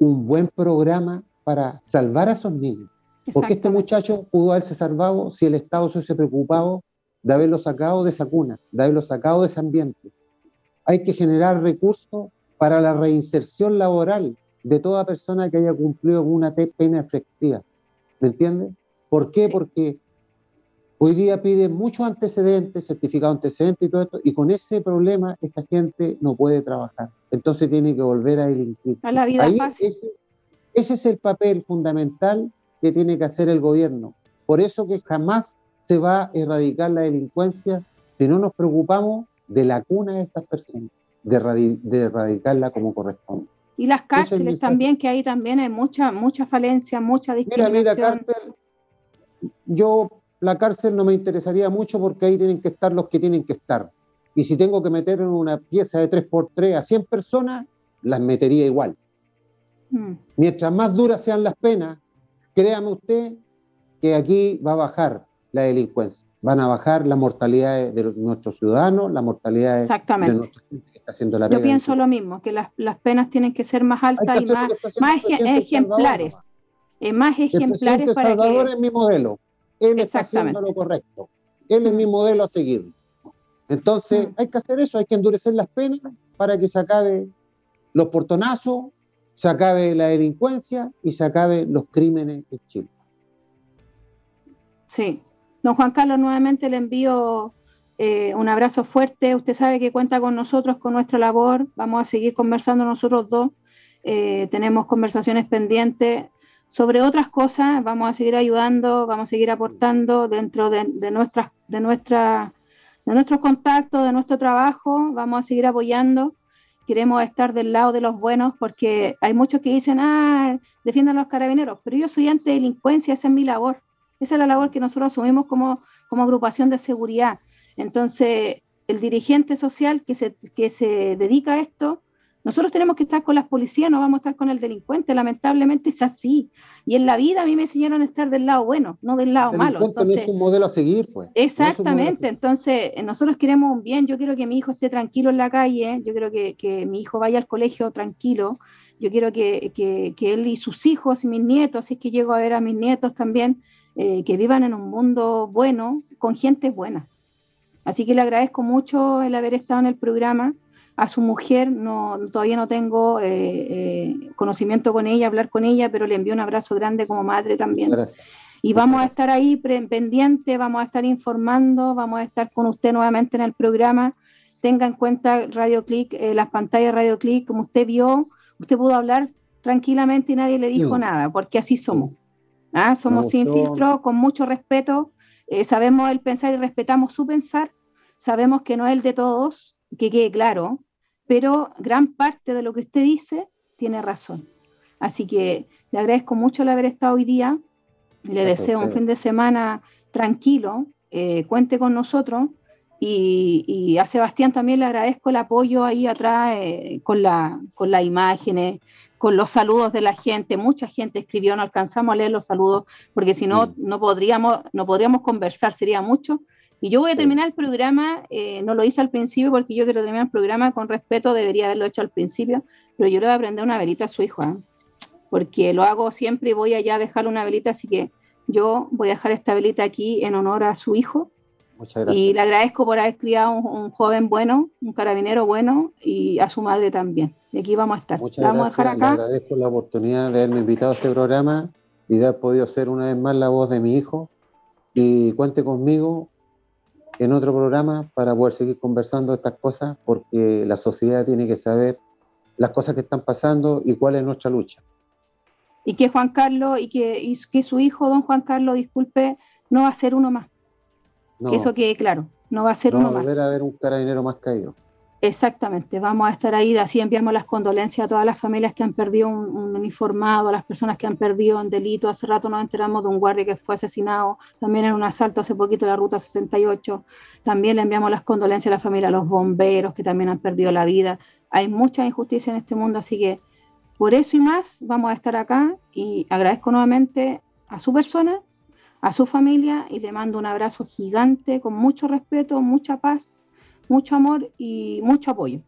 un buen programa para salvar a esos niños. Porque este muchacho pudo haberse salvado si el Estado se hubiese preocupado de haberlo sacado de esa cuna, de haberlo sacado de ese ambiente. Hay que generar recursos para la reinserción laboral de toda persona que haya cumplido una pena efectiva. ¿Me entiendes? ¿Por qué? Porque Hoy día piden muchos antecedentes, certificado antecedentes y todo esto, y con ese problema esta gente no puede trabajar. Entonces tiene que volver a delinquir. A la vida fácil. Ese, ese es el papel fundamental que tiene que hacer el gobierno. Por eso que jamás se va a erradicar la delincuencia si no nos preocupamos de la cuna de estas personas, de, erradicarla como corresponde. Y las cárceles también, que ahí también hay mucha, mucha falencia, mucha discriminación. Mira, mira, cárcel, yo la cárcel no me interesaría mucho porque ahí tienen que estar los que tienen que estar. Y si tengo que meter en una pieza de 3x3 a 100 personas, las metería igual. Mm. Mientras más duras sean las penas, créame usted que aquí va a bajar la delincuencia, van a bajar la mortalidad de nuestros ciudadanos, la mortalidad de nuestra gente que está haciendo la pena. Yo pienso lo mismo, que las, penas tienen que ser más altas y más, más ejemplares. Eh, más ejemplares para Salvador es mi modelo. Él está haciendo lo correcto. Él es mi modelo a seguir. Entonces, hay que hacer eso, hay que endurecer las penas para que se acabe los portonazos, se acabe la delincuencia y se acabe los crímenes en Chile. Sí. Don Juan Carlos, nuevamente le envío eh, un abrazo fuerte. Usted sabe que cuenta con nosotros, con nuestra labor. Vamos a seguir conversando nosotros dos. Eh, tenemos conversaciones pendientes sobre otras cosas vamos a seguir ayudando, vamos a seguir aportando dentro de, nuestras, de, nuestra, de nuestros contactos, de nuestro trabajo, vamos a seguir apoyando. Queremos estar del lado de los buenos porque hay muchos que dicen, ah, defiendan a los carabineros, pero yo soy anti-delincuencia, esa es mi labor. Esa es la labor que nosotros asumimos como, como agrupación de seguridad. Entonces, el dirigente social que se, que se dedica a esto Nosotros tenemos que estar con las policías, no vamos a estar con el delincuente, lamentablemente es así. Y en la vida a mí me enseñaron a estar del lado bueno, no del lado malo. Entonces, no es un modelo a seguir, pues. Exactamente, entonces eh, nosotros queremos un bien, yo quiero que mi hijo esté tranquilo en la calle, yo quiero que, que mi hijo vaya al colegio tranquilo, yo quiero que, que, que, él y sus hijos y mis nietos, si es que llego a ver a mis nietos también, eh, que vivan en un mundo bueno, con gente buena. Así que le agradezco mucho el haber estado en el programa a su mujer, no, todavía no tengo eh, eh, conocimiento con ella, hablar con ella, pero le envío un abrazo grande como madre también. Y vamos a estar ahí pendiente, vamos a estar informando, vamos a estar con usted nuevamente en el programa. Tenga en cuenta Radio Click, eh, las pantallas Radio Click, como usted vio, usted pudo hablar tranquilamente y nadie le dijo nada, porque así somos. ¿Ah? Somos sin filtro, con mucho respeto, sabemos el pensar y respetamos su pensar, sabemos que no es el de todos, que quede claro, pero gran parte de lo que usted dice tiene razón. Así que le agradezco mucho el haber estado hoy día, le deseo un fin de semana tranquilo, eh, cuente con nosotros y, a Sebastián también le agradezco el apoyo ahí atrás eh, con, la, con las imágenes, con los saludos de la gente. Mucha gente escribió, no alcanzamos a leer los saludos porque si no, no, podríamos, no podríamos conversar, sería mucho. Y yo voy a terminar el programa, eh, no lo hice al principio porque yo quiero terminar el programa con respeto, debería haberlo hecho al principio, pero yo le voy a prender una velita a su hijo, ¿eh? porque lo hago siempre y voy allá a dejarle una velita, así que yo voy a dejar esta velita aquí en honor a su hijo. Muchas gracias. Y le agradezco por haber criado un, un, joven bueno, un carabinero bueno y a su madre también. Y aquí vamos a estar. Muchas vamos gracias. A dejar acá. Le agradezco la oportunidad de haberme invitado a este programa y de haber podido ser una vez más la voz de mi hijo. Y cuente conmigo en otro programa para poder seguir conversando estas cosas, porque la sociedad tiene que saber las cosas que están pasando y cuál es nuestra lucha. Y que Juan Carlos, y que, que su hijo, don Juan Carlos, disculpe, no va a ser uno más. Que eso quede claro, no va a ser uno más. No va a volver a haber un carabinero más caído. Exactamente, vamos a estar ahí, así enviamos las condolencias a todas las familias que han perdido un, uniformado, a las personas que han perdido un delito. Hace rato nos enteramos de un guardia que fue asesinado, también en un asalto hace poquito en la ruta 68. También le enviamos las condolencias a la familia, a los bomberos que también han perdido la vida. Hay mucha injusticia en este mundo, así que por eso y más vamos a estar acá y agradezco nuevamente a su persona, a su familia y le mando un abrazo gigante con mucho respeto, mucha paz mucho amor y mucho apoyo.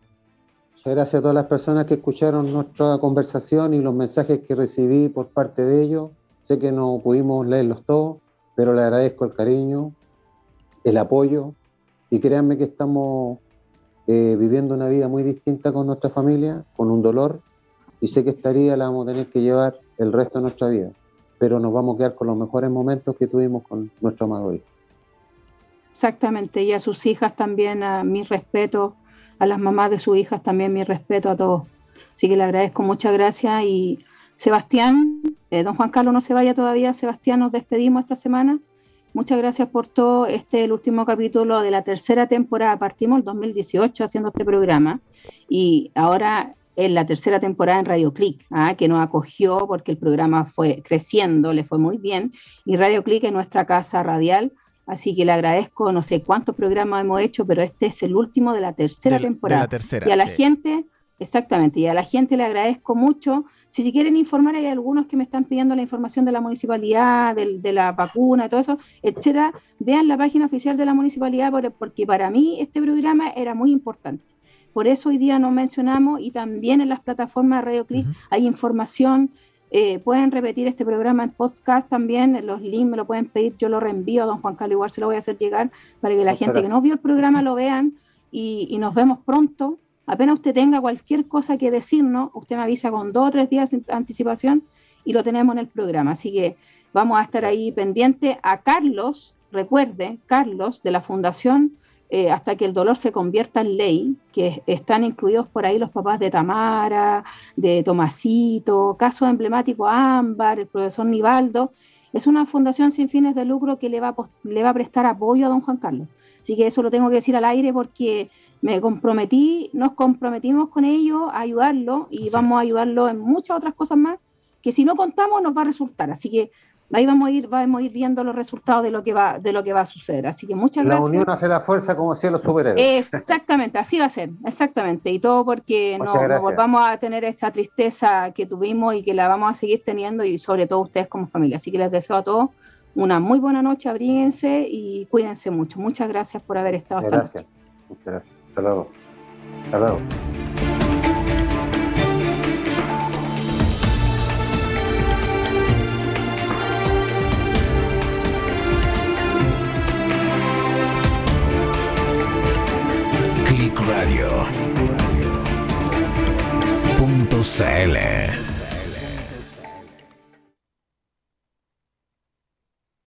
Muchas gracias a todas las personas que escucharon nuestra conversación y los mensajes que recibí por parte de ellos. Sé que no pudimos leerlos todos, pero les agradezco el cariño, el apoyo y créanme que estamos eh, viviendo una vida muy distinta con nuestra familia, con un dolor y sé que esta herida la vamos a tener que llevar el resto de nuestra vida, pero nos vamos a quedar con los mejores momentos que tuvimos con nuestro amado hijo. Exactamente, y a sus hijas también, a mi respeto, a las mamás de sus hijas también mi respeto a todos. Así que le agradezco muchas gracias y Sebastián, eh, don Juan Carlos no se vaya todavía, Sebastián, nos despedimos esta semana. Muchas gracias por todo. Este es el último capítulo de la tercera temporada. Partimos el 2018 haciendo este programa y ahora en la tercera temporada en Radio Click, ¿ah? que nos acogió porque el programa fue creciendo, le fue muy bien. Y Radio Click es nuestra casa radial Así que le agradezco, no sé cuántos programas hemos hecho, pero este es el último de la tercera temporada. y a la gente, exactamente, y a la gente le agradezco mucho. Si quieren informar, hay algunos que me están pidiendo la información de la municipalidad, de, la vacuna, todo eso, etcétera. Vean la página oficial de la municipalidad, porque para mí este programa era muy importante. Por eso hoy día nos mencionamos y también en las plataformas de Radio Click hay información eh, pueden repetir este programa en podcast también, los links me lo pueden pedir, yo lo reenvío a don Juan Carlos, igual se lo voy a hacer llegar para que la gente que no vio el programa lo vean y, nos vemos pronto. Apenas usted tenga cualquier cosa que decirnos, usted me avisa con dos o tres días de anticipación y lo tenemos en el programa. Así que vamos a estar ahí pendiente a Carlos, recuerde, Carlos de la Fundación eh, hasta que el dolor se convierta en ley, que están incluidos por ahí los papás de Tamara, de Tomasito, caso emblemático Ámbar, el profesor Nivaldo, es una fundación sin fines de lucro que le va, a, le va a prestar apoyo a don Juan Carlos. Así que eso lo tengo que decir al aire porque me comprometí, nos comprometimos con ellos a ayudarlo y vamos a ayudarlo en muchas otras cosas más que si no contamos nos va a resultar. Así que ahí vamos a ir, vamos a ir viendo los resultados de lo que va, de lo que va a suceder. Así que muchas gracias. La unión hace la fuerza, como decían los superhéroes. Exactamente, así va a ser, exactamente. Y todo porque no, volvamos a tener esta tristeza que tuvimos y que la vamos a seguir teniendo, y sobre todo ustedes como familia. Así que les deseo a todos una muy buena noche, abríguense y cuídense mucho. Muchas gracias por haber estado Gracias. Muchas gracias. Hasta luego. Hasta luego. Radio. Punto.